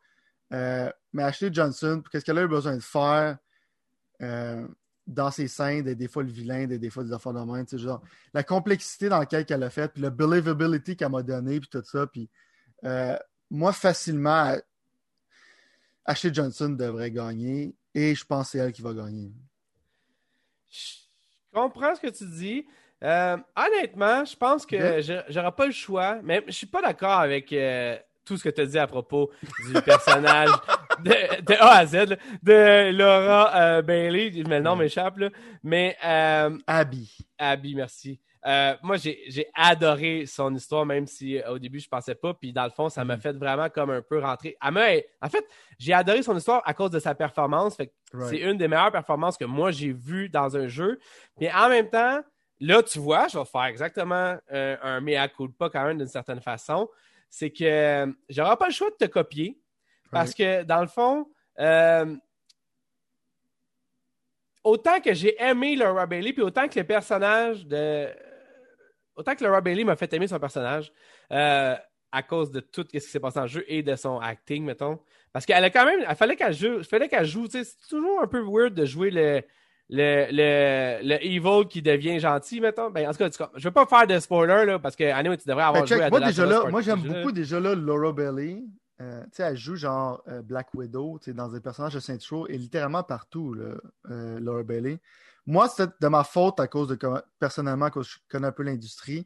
Mais Ashley Johnson, qu'est-ce qu'elle a eu besoin de faire euh, dans ses scènes, des, des fois le vilain, des, des fois des affaires de tu sais, genre la complexité dans laquelle qu'elle a fait, puis le believability qu'elle m'a donné, puis tout ça, puis euh, moi facilement, Ashley Johnson devrait gagner, et je pense que c'est elle qui va gagner. Je comprends ce que tu dis. Euh, honnêtement, je pense que Ok. je- j'aurai pas le choix, mais je suis pas d'accord avec euh, tout ce que tu as dit à propos du personnage de, de A à Z, là, de Laura euh, Bailey. Mais le nom m'échappe, là. Mais euh, Abby. Abby, merci. Euh, moi, j'ai adoré son histoire, même si euh, au début, je pensais pas. Puis dans le fond, ça m'a Mhm. fait vraiment comme un peu rentrer. En fait, j'ai adoré son histoire à cause de sa performance. Right. c'est une des meilleures performances que moi j'ai vues dans un jeu. Puis en même temps, là, tu vois, je vais faire exactement un mea culpa quand même d'une certaine façon. C'est que euh, j'aurai pas le choix de te copier. Parce que dans le fond, euh, autant que j'ai aimé Laura Bailey, puis autant que le personnage de. Autant que Laura Bailey m'a fait aimer son personnage euh, à cause de tout ce qui s'est passé dans le jeu et de son acting, mettons. Parce qu'elle a quand même. Il fallait qu'elle joue. fallait qu'elle joue. C'est toujours un peu weird de jouer le. Le, le, le evil qui devient gentil, mettons. Ben, en tout cas, tu- je ne veux pas faire de spoiler, là, parce que, anyway, tu devrais avoir Ben, check, joué à moi, déjà là, moi j'aime beaucoup déjà là Laura Bailey. Euh, tu sais, elle joue genre euh, Black Widow dans des personnages de Saint Show et littéralement partout, là, euh, Laura Bailey. Moi, c'était de ma faute à cause de personnellement, à cause que je connais un peu l'industrie.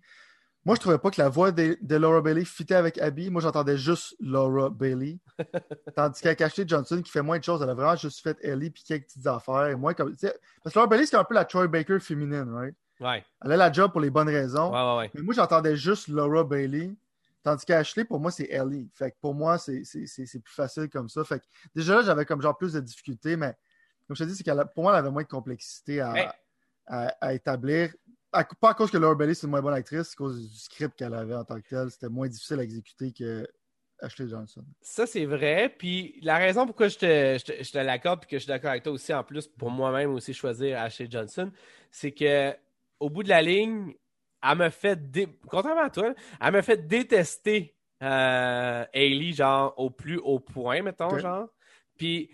Moi, je trouvais pas que la voix de, de Laura Bailey fitait avec Abby. Moi, j'entendais juste Laura Bailey. Tandis qu'avec Ashley Johnson, qui fait moins de choses, elle a vraiment juste fait Ellie puis quelques petites affaires. Et moins comme, tu sais, parce que Laura Bailey, c'est un peu la Troy Baker féminine, right? Ouais. Elle a la job pour les bonnes raisons. Ouais, ouais, ouais. Mais moi, j'entendais juste Laura Bailey. Tandis qu'Ashley, pour moi, c'est Ellie. Fait que pour moi, c'est plus facile comme ça. Fait que déjà là, j'avais comme genre plus de difficultés, mais comme je te dis, c'est qu'elle pour moi, elle avait moins de complexité à- à établir. À- pas à cause que Laura Bailey, c'est une moins bonne actrice, c'est à cause du script qu'elle avait en tant que tel. C'était moins difficile à exécuter que Ashley Johnson. Ça, c'est vrai. Puis la raison pourquoi je te, je te, je te l'accorde puis que je suis d'accord avec toi aussi, en plus, pour moi-même aussi choisir Ashley Johnson, c'est que au bout de la ligne, elle me fait, dé... contrairement à toi, elle me fait détester euh, Hailey, genre, au plus haut point, mettons, genre. Puis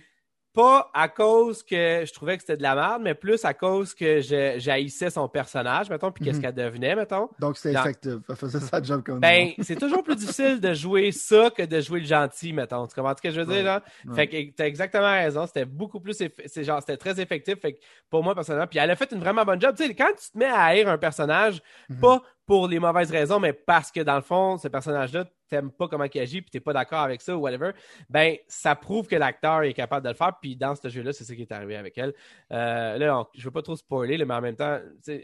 pas à cause que je trouvais que c'était de la merde, mais plus à cause que j'haïssais son personnage, mettons, puis qu'est-ce Mhm. qu'elle devenait, mettons. Donc c'était effectif. Elle faisait sa job comme Ben, c'est toujours plus difficile de jouer ça que de jouer le gentil, mettons. Tu comprends ce que je veux dire, là? ouais. Fait que t'as exactement raison. C'était beaucoup plus. C'est genre, c'était très effectif. Fait que pour moi, personnellement, puis elle a fait une vraiment bonne job. Tu sais, quand tu te mets à haïr un personnage, Mhm. pas pour les mauvaises raisons, mais parce que dans le fond, ce personnage-là, t'aimes pas comment il agit, puis t'es pas d'accord avec ça ou whatever, ben, ça prouve que l'acteur est capable de le faire. Puis dans ce jeu-là, c'est ça qui est arrivé avec elle. Euh, là, on- je veux pas trop spoiler, là, mais en même temps,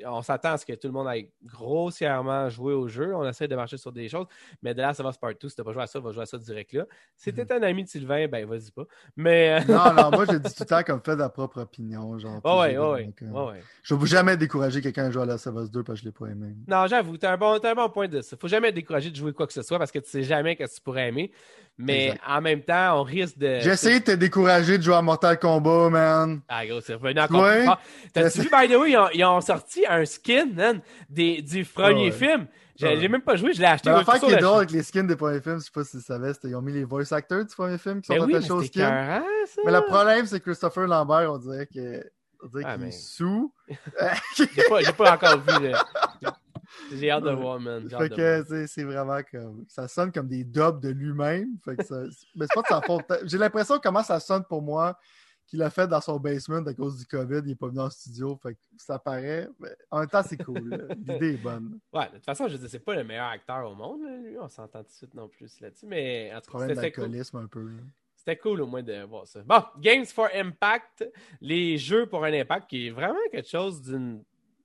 on s'attend à ce que tout le monde aille grossièrement jouer au jeu. On essaie de marcher sur des choses. Mais de là, ça va se part tout. Si t'as pas joué à ça, va jouer à ça direct là. Si Mhm. t'es un ami de Sylvain, ben, vas-y pas. Mais. euh, Non, non, moi, je dis tout le temps comme fait de la propre opinion. Genre, puis Ouais, ouais, ouais. Je ne veux jamais décourager quelqu'un à jouer à la Savas 2 parce que je l'ai pas aimé. Non, j'avoue, t'as un, bon, t'as un bon point de ça. Faut jamais être découragé de jouer quoi que ce soit parce que tu sais jamais que tu pourrais aimer. Mais Exact. en même temps, on risque de. J'ai essayé de te décourager de jouer à Mortal Kombat, man. Ah, gros, c'est revenu encore Ouais. plus fort. T'as-tu vu, by the way, ils ont, ils ont sorti un skin, man, des, du premier Ouais. film. J'ai Ouais. même pas joué, je l'ai acheté. L'affaire qui est le- drôle avec les skins des premiers films, je sais pas si tu savais, c'était ils ont mis les voice actors du premier film qui sont Ben attachés aux skins. Mais le problème, c'est que Christopher Lambert, on dirait que on dirait Ah, qu'il mais- est sous. J'ai pas, j'ai pas encore vu. là. J'ai hâte de voir, man. Fait que c'est- vraiment comme. Ça sonne comme des dubs de lui-même. Fait que ça... Mais c'est pas de sa faute. J'ai l'impression comment ça sonne pour moi qu'il a fait dans son basement à cause du COVID. Il est pas venu en studio. Fait que ça paraît. Mais en même temps, c'est cool. L'idée est bonne. Ouais, de toute façon, je dire, c'est pas le meilleur acteur au monde, lui. On s'entend tout de suite non plus là-dessus. Mais en tout cas, Problème c'était cool. d'alcoolisme un peu. là. C'était cool au moins de voir ça. Bon, Games for Impact, les jeux pour un impact, qui est vraiment quelque chose d'une.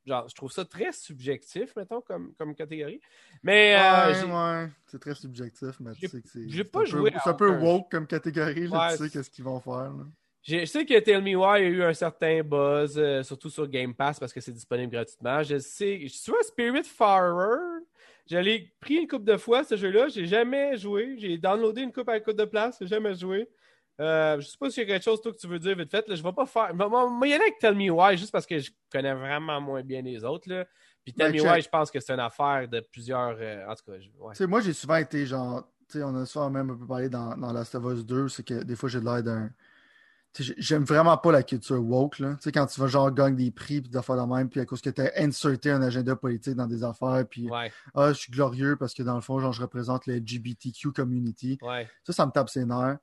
Genre, je trouve ça très subjectif, mettons, comme, comme catégorie. Mais euh, ouais, ouais. C'est très subjectif, mais tu sais que c'est. j'ai pas un joué C'est un peu woke comme catégorie. Là, Ouais, tu sais qu'est-ce qu'ils vont faire. là. je sais que Tell Me Why a eu un certain buzz, euh, surtout sur Game Pass parce que c'est disponible gratuitement. Je sais, tu vois, Spirit Farer, je l'ai pris une coupe de fois ce jeu-là, j'ai jamais joué. J'ai downloadé une coupe à une coupe de place, j'ai jamais joué. Euh, je sais pas s'il y a quelque chose toi, que tu veux dire vite fait. Là, je vais pas faire. Moi, moi, y aller avec Tell Me Why juste parce que je connais vraiment moins bien les autres. Là. Puis Tell Ben, Me. Why, je pense que c'est une affaire de plusieurs. euh, en tout cas, je- ouais. Tu moi, j'ai souvent été genre. Tu sais, on a souvent même un peu parlé dans, dans Last of Us 2, c'est que des fois, j'ai l'air d'un. Tu J'aime vraiment pas la culture woke, là. Tu sais, quand tu vas genre gagner des prix, puis des affaires de même, puis à cause que t'as inserté un agenda politique dans des affaires, puis Ouais, ah, je suis glorieux parce que dans le fond, genre, je représente le LGBTQ community. ouais. Ça, ça me tape ses nerfs.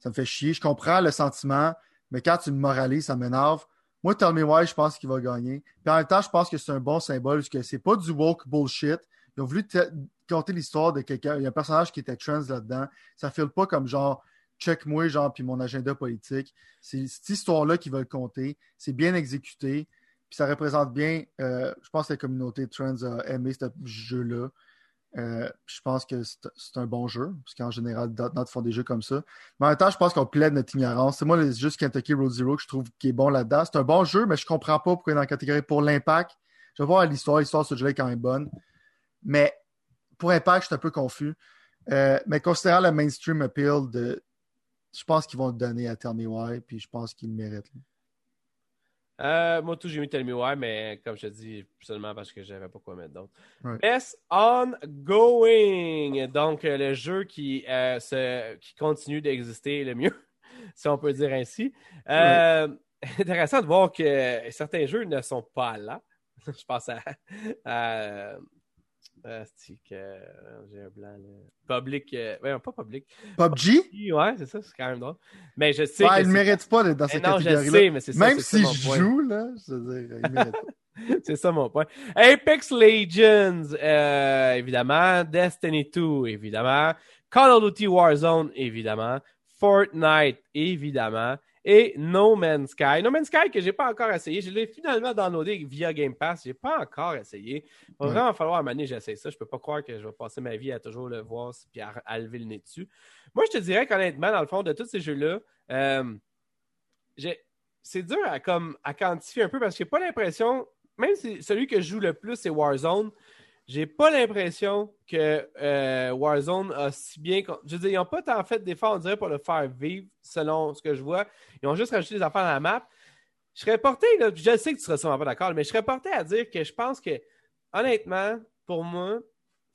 Ça me fait chier. Je comprends le sentiment, mais quand tu me moralises, ça m'énerve. Moi, Tell Me Why, je pense qu'il va gagner. Puis en même temps, je pense que c'est un bon symbole, parce que c'est pas du woke bullshit. Ils ont voulu te- conter l'histoire de quelqu'un. Il y a un personnage qui était trans là-dedans. Ça file pas comme genre check-moi, genre, puis mon agenda politique. C'est cette histoire-là qu'ils veulent compter. C'est bien exécuté. Puis ça représente bien, euh, je pense que la communauté trans a aimé ce jeu-là. Euh, je pense que c'est un bon jeu, parce qu'en général, Dotnod font des jeux comme ça. Mais en même temps, je pense qu'on plaide notre ignorance. C'est moi, juste Kentucky Road Zero que je trouve qui est bon là-dedans. C'est un bon jeu, mais je comprends pas pourquoi il est dans la catégorie pour l'impact. Je vais voir l'histoire. L'histoire de ce jeu-là est quand même bonne. Mais pour impact, je suis un peu confus. Euh, mais considérant le mainstream appeal. Je pense qu'ils vont le donner à Tell Me Why, puis je pense qu'ils le méritent. Euh, moi, tout, j'ai mis Tell Me Why, mais comme je te dis, seulement parce que j'avais pas quoi mettre d'autre. Ouais. Best Ongoing. Donc, euh, le jeu qui, euh, se- qui continue d'exister le mieux, si on peut dire ainsi. Euh, Intéressant de voir que certains jeux ne sont pas là. je pense à. à à- c'est que, euh, j'ai un blanc, là. Public. euh, ouais, pas public. PUBG? Ouais, c'est ça, c'est quand même drôle. Mais je sais Ouais, que il ne mérite pas d'être dans Eh cette non, je catégorie-là. sais, mais c'est ça. Même ça si mon je point. joue, là, je veux dire, il mérite pas. C'est ça mon point. Apex Legends, euh, évidemment. Destiny 2, évidemment. Call of Duty Warzone, évidemment. Fortnite, évidemment. Et No Man's Sky. No Man's Sky que j'ai pas encore essayé. Je l'ai finalement downloadé via Game Pass. J'ai pas encore essayé. Il va Ouais. vraiment falloir donné, j'essaie ça. Je peux pas croire que je vais passer ma vie à toujours le voir puis à, à lever le nez dessus. Moi, je te dirais qu'honnêtement, dans le fond, de tous ces jeux-là, euh, c'est dur à, comme, à quantifier un peu parce que j'ai pas l'impression, même si celui que je joue le plus, c'est Warzone, j'ai pas l'impression que euh, Warzone a si bien. Je veux dire, ils n'ont pas tant fait d'efforts, on dirait, pour le faire vivre, selon ce que je vois. Ils ont juste rajouté des affaires dans la map. Je serais porté, je sais que tu seras sûrement pas d'accord, mais je serais porté à dire que je pense que, honnêtement, pour moi,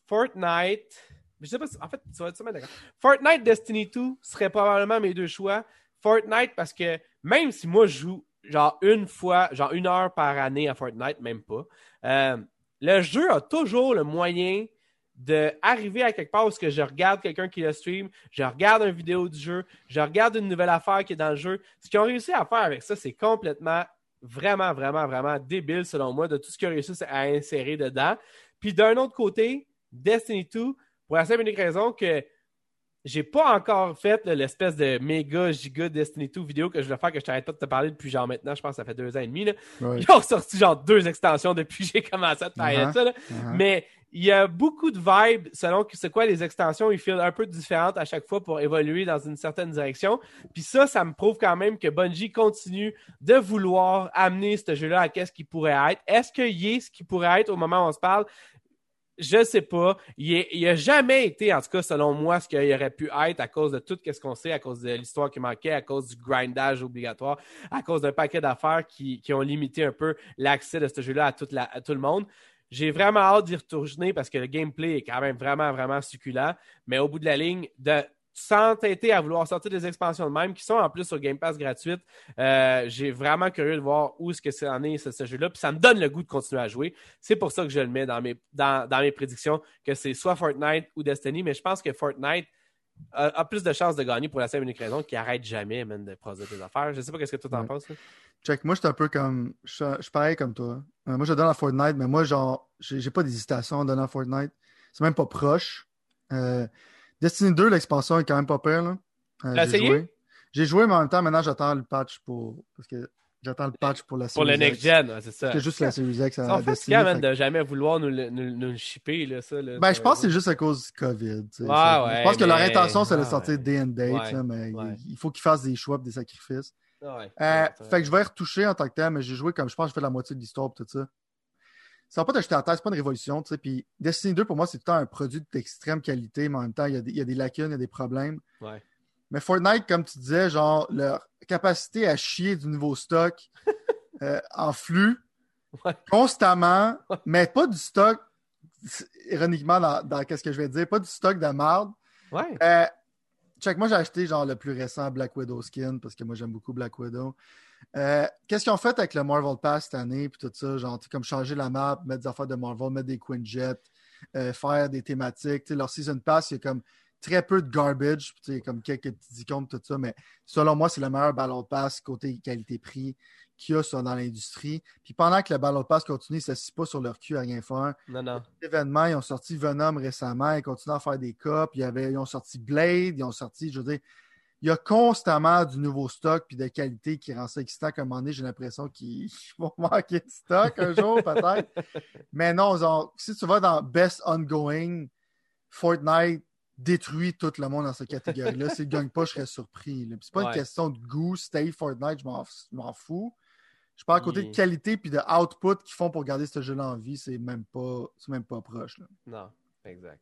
Fortnite. Je sais pas si. En fait, tu vas être sûrement d'accord. Fortnite Destiny 2 serait probablement mes deux choix. Fortnite parce que même si moi je joue genre une fois, genre une heure par année à Fortnite, même pas, euh, le jeu a toujours le moyen d'arriver à quelque part où que je regarde quelqu'un qui le stream, je regarde une vidéo du jeu, je regarde une nouvelle affaire qui est dans le jeu. Ce qu'ils ont réussi à faire avec ça, c'est complètement, vraiment, vraiment, vraiment débile selon moi de tout ce qu'ils ont réussi à insérer dedans. Puis d'un autre côté, Destiny 2, pour la simple unique raison que j'ai pas encore fait l'espèce de méga giga Destiny 2 vidéo que je voulais faire que je t'arrête pas de te parler depuis genre maintenant, je pense que ça fait deux ans et demi. Là. Ouais. Ils ont sorti genre deux extensions depuis que j'ai commencé à te parler de Uh-huh. ça. là. Uh-huh. Mais il y a beaucoup de vibes selon que c'est quoi les extensions. Ils filent un peu différentes à chaque fois pour évoluer dans une certaine direction. Puis ça, ça me prouve quand même que Bungie continue de vouloir amener ce jeu-là à qu'est-ce qu'il pourrait être. Est-ce qu'il est ce qu'il pourrait être au moment où on se parle? Je sais pas. Il n'a jamais été, en tout cas, selon moi, ce qu'il aurait pu être à cause de tout ce qu'on sait, à cause de l'histoire qui manquait, à cause du grindage obligatoire, à cause d'un paquet d'affaires qui, ont limité un peu l'accès de ce jeu-là à, à tout le monde. J'ai vraiment hâte d'y retourner parce que le gameplay est quand même vraiment, vraiment succulent. Mais au bout de la ligne, de s'entêter à vouloir sortir des expansions de même qui sont en plus sur Game Pass gratuite, euh, j'ai vraiment curieux de voir où est-ce que c'est en est ce, ce jeu-là. Puis ça me donne le goût de continuer à jouer. C'est pour ça que je le mets dans mes, dans, dans mes prédictions, que c'est soit Fortnite ou Destiny. Mais je pense que Fortnite a, a plus de chances de gagner pour la simple et unique raison qu'il arrête jamais man, de produire des affaires. Je sais pas qu'est-ce que toi t'en Ouais. penses. là. Check, moi, je suis un peu comme. Je suis je suis pareil comme toi. Euh, moi, je donne à Fortnite, mais moi, genre, j'ai j'ai pas d'hésitation à donner à Fortnite. C'est même pas proche. Euh, Destiny 2, l'expansion est quand même pas pire, là. Euh, j'ai essayé? joué. J'ai joué, mais en même temps, maintenant, j'attends le patch pour. Parce que j'attends le patch pour la Pour le Series next X. gen, ouais, c'est ça. C'est juste la Series X à En fait, c'est quand même de jamais vouloir nous, le- nous, nous le shipper, là, ça. Là, Ben, je pense que c'est juste à cause du COVID. tu sais. Ouais, ouais, je pense que leur intention, c'est de sortir day and date, là, mais il- faut qu'ils fassent des choix et des sacrifices. Euh, Ouais, fait que je vais y retoucher en tant que tel, mais j'ai joué comme je pense que j'ai fait la moitié de l'histoire et tout ça. Ça va pas t'acheter à terre, c'est pas une révolution, tu sais. Puis Destiny 2, pour moi, c'est tout le temps un produit d'extrême qualité, mais en même temps, il y, a des, il y a des lacunes, il y a des problèmes. Ouais. Mais Fortnite, comme tu disais, genre, leur capacité à chier du nouveau stock euh, en flux Ouais. constamment, mais pas du stock, ironiquement, dans, dans qu'est-ce que je vais dire, pas du stock de marde. Ouais. Euh, check, moi j'ai acheté genre le plus récent Black Widow skin parce que moi j'aime beaucoup Black Widow. Euh, Qu'est-ce qu'ils ont fait avec le Marvel Pass cette année puis tout ça, genre comme changer la map, mettre des affaires de Marvel, mettre des Quinjet, euh, faire des thématiques. Leur season pass, il y a comme très peu de garbage, comme quelques petits icônes tout ça, mais selon moi c'est le meilleur Battle Pass côté qualité-prix qu'il y a dans l'industrie. Puis pendant que le Battle Pass continue, ils ne s'assient pas sur leur cul à rien faire Non, non. événements. Ils ont sorti Venom récemment. Ils continuent à faire des copes. Il y avait, ils ont sorti Blade. Ils ont sorti, je veux dire, il y a constamment du nouveau stock puis de qualité qui rend ça excitant. Comme un moment donné, j'ai l'impression qu'ils vont manquer de stock un jour, peut-être. Mais non, si tu vas dans Best Ongoing, Fortnite détruit tout le monde dans cette catégorie-là. S'il ne gagne pas, je serais surpris. C'est pas Ouais. une question de goût, stay Fortnite, je m'en fous. Je parle à côté de qualité puis de output qu'ils font pour garder ce jeu-là en vie, c'est même pas, même pas proche. là. Non, exact.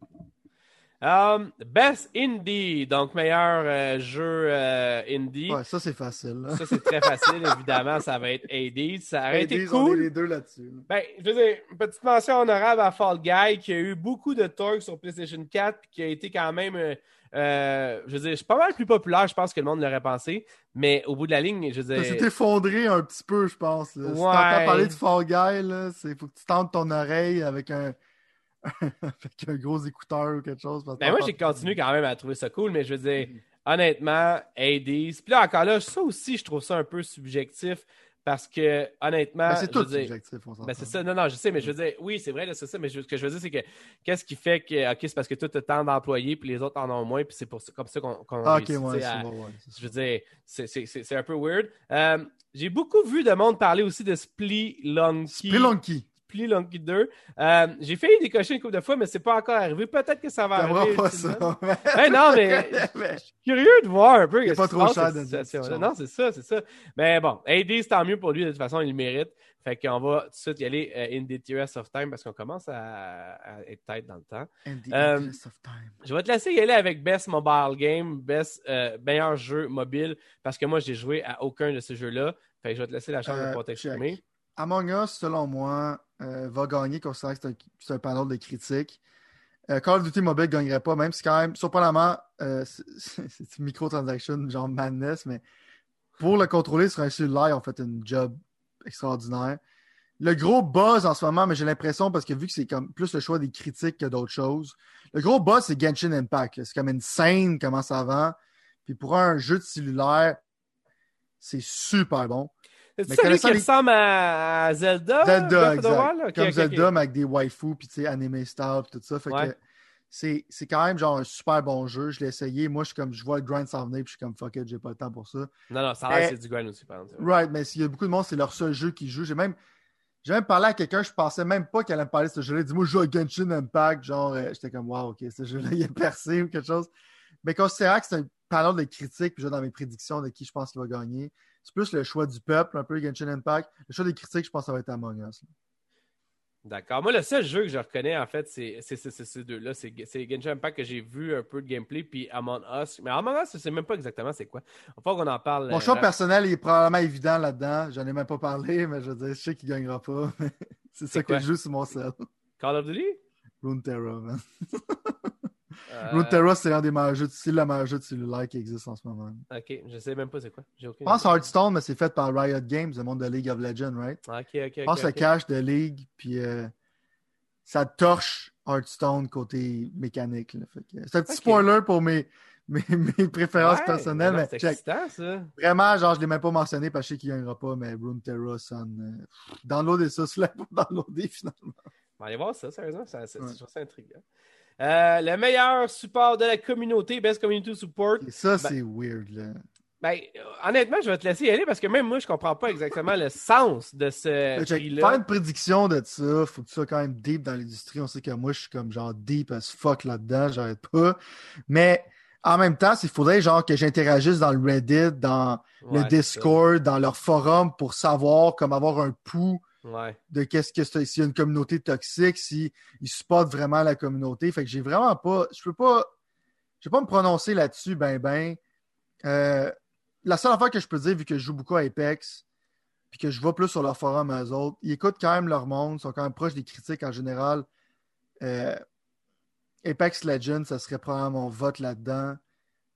Um, best Indie, donc meilleur euh, jeu euh, indie. Ouais, ça c'est facile. Ça, c'est très facile, évidemment. Ça va être Hades. Ça aurait été Hades, on est cool. les deux là-dessus. là. Ben, je veux dire, une petite mention honorable à Fall Guy qui a eu beaucoup de torque sur PlayStation 4 puis qui a été quand même, euh, je veux dire, c'est pas mal plus populaire, je pense, que le monde l'aurait pensé. Mais au bout de la ligne, je veux Ça s'est dire. effondré un petit peu, je pense. là. Si Ouais. t'entends parler de Fall Guy, c'est faut que tu tentes ton oreille avec un, avec un gros écouteur ou quelque chose. parce Ben, moi, j'ai continué quand même à trouver ça cool, mais je veux dire, honnêtement, Hades. Puis là, encore là, ça aussi, je trouve ça un peu subjectif Parce que, honnêtement. Ben, c'est je tout dire- subjectif, on ben, c'est ça, non, non, je sais, mais je veux dire, oui, c'est vrai, c'est ça, mais je- ce que je veux dire, c'est que qu'est-ce qui fait que, OK, c'est parce que toi, tu as tant d'employés, puis les autres en ont moins, puis c'est pour ça- comme ça qu'on qu'on Ah, ok, ouais, à- c'est ouais. Je veux dire, c'est- c'est c'est- c'est un peu weird. Euh, J'ai beaucoup vu de monde parler aussi de Spelunky. Spelunky. Spelunky 2. Euh, J'ai failli décocher une couple de fois, mais c'est pas encore arrivé. Peut-être que ça va arriver. pas. Ben non, mais Mais- curieux de voir un peu Il est ce pas trop cher situation-là. situation. Non, c'est ça, c'est ça. Mais bon, AD, c'est tant mieux pour lui. De toute façon, il le mérite. Fait qu'on va tout de suite y aller euh, in the of time parce qu'on commence à, à être tête dans le temps. The Euh, of time. Je vais te laisser y aller avec Best Mobile Game, Best euh, meilleur jeu mobile, parce que moi, j'ai joué à aucun de ces jeux-là. Fait que je vais te laisser la chance de Euh, pouvoir t'exprimer. Among Us, selon moi, euh, va gagner, considérant que c'est un, un panel de critiques. Euh, Call of Duty Mobile ne gagnerait pas, même si quand même, surprenamment, euh, c'est une microtransaction genre madness, mais pour le contrôler sur un cellulaire, ont fait une job extraordinaire. Le gros buzz en ce moment, mais j'ai l'impression, parce que vu que c'est comme plus le choix des critiques que d'autres choses, le gros buzz, c'est Genshin Impact. C'est comme une scène, comment ça va. Puis pour un jeu de cellulaire, c'est super bon. C'est celui qui les- ressemble à à Zelda? Zelda, exact. Comme Zelda, mais avec des waifus, puis tu sais, anime style, puis tout ça. Fait Ouais. que c'est c'est quand même genre un super bon jeu. Je l'ai essayé. Moi, je suis comme, je vois le grind s'en venir, puis je suis comme, fuck it, j'ai pas le temps pour ça. Non, non, ça a l'air c'est du grind aussi, par exemple. Right, mais s'il y a beaucoup de monde, c'est leur seul jeu qu'ils jouent. J'ai même, j'ai même parlé à quelqu'un, je pensais même pas qu'elle allait me parler de ce jeu-là. Dis-moi, je joue à Genshin Impact. Genre, euh, j'étais comme, wow, ok, ce jeu-là, il est percé ou quelque chose. Mais considérant que c'est un panel de critiques, puis j'ai dans mes prédictions de qui je pense qu'il va gagner, c'est plus le choix du peuple, un peu Genshin Impact. Le choix des critiques, je pense que ça va être Among Us. là. D'accord. Moi, le seul jeu que je reconnais, en fait, c'est ces deux-là. C'est Genshin Impact que j'ai vu un peu de gameplay, puis Among Us. Mais Among Us, je sais même pas exactement c'est quoi. Il falloir qu'on en parle. Mon euh, choix rap- personnel il est probablement évident là-dedans. J'en ai même pas parlé, mais je veux dire, je sais qu'il gagnera pas. c'est ça que je joue sur mon cell. Call of Duty? Runeterra, man. Euh, Runeterra, c'est l'un des meilleurs jeux, de- c'est le meilleur jeu de cellulaire qui existe en ce moment. Ok, je sais même pas c'est quoi. Je pense idée. Hearthstone, mais c'est fait par Riot Games, le monde de League of Legends, right? Ok, ok, ok. Je pense ok. le cache de League, puis euh, ça torche Hearthstone côté mécanique. C'est un petit spoiler pour mes, mes, mes préférences Ouais, personnelles, mais C'est check. excitant, ça. Vraiment, genre, je l'ai même pas mentionné parce que je sais qu'il gagnera pas, mais Runeterra sonne. Euh, pff, downloader ça, c'est là pour downloader finalement. On va aller voir ça, sérieusement. Ça, ça, Ouais. Je trouve ça intriguant. Euh, le meilleur support de la communauté, Best Community Support. Et ça, Ben- c'est weird, là. Ben, honnêtement, je vais te laisser y aller parce que même moi, je comprends pas exactement le sens de ce que Faire une prédiction de ça, faut que tu sois quand même deep dans l'industrie. On sait que moi, je suis comme genre deep as fuck là-dedans, j'arrête pas. Mais en même temps, il faudrait genre que j'interagisse dans le Reddit, dans Ouais, le Discord, dans leur forum pour savoir comme avoir un pouls. De qu'est-ce que c'est, s'il y a une communauté toxique, s'ils supportent vraiment la communauté. Fait que j'ai vraiment pas. Je peux pas. Je peux pas me prononcer là-dessus, ben ben. Euh, la seule affaire que je peux dire, vu que je joue beaucoup à Apex, puis que je vais plus sur leur forum eux autres, ils écoutent quand même leur monde, sont quand même proches des critiques en général. Euh, Apex Legends, ça serait probablement mon vote là-dedans.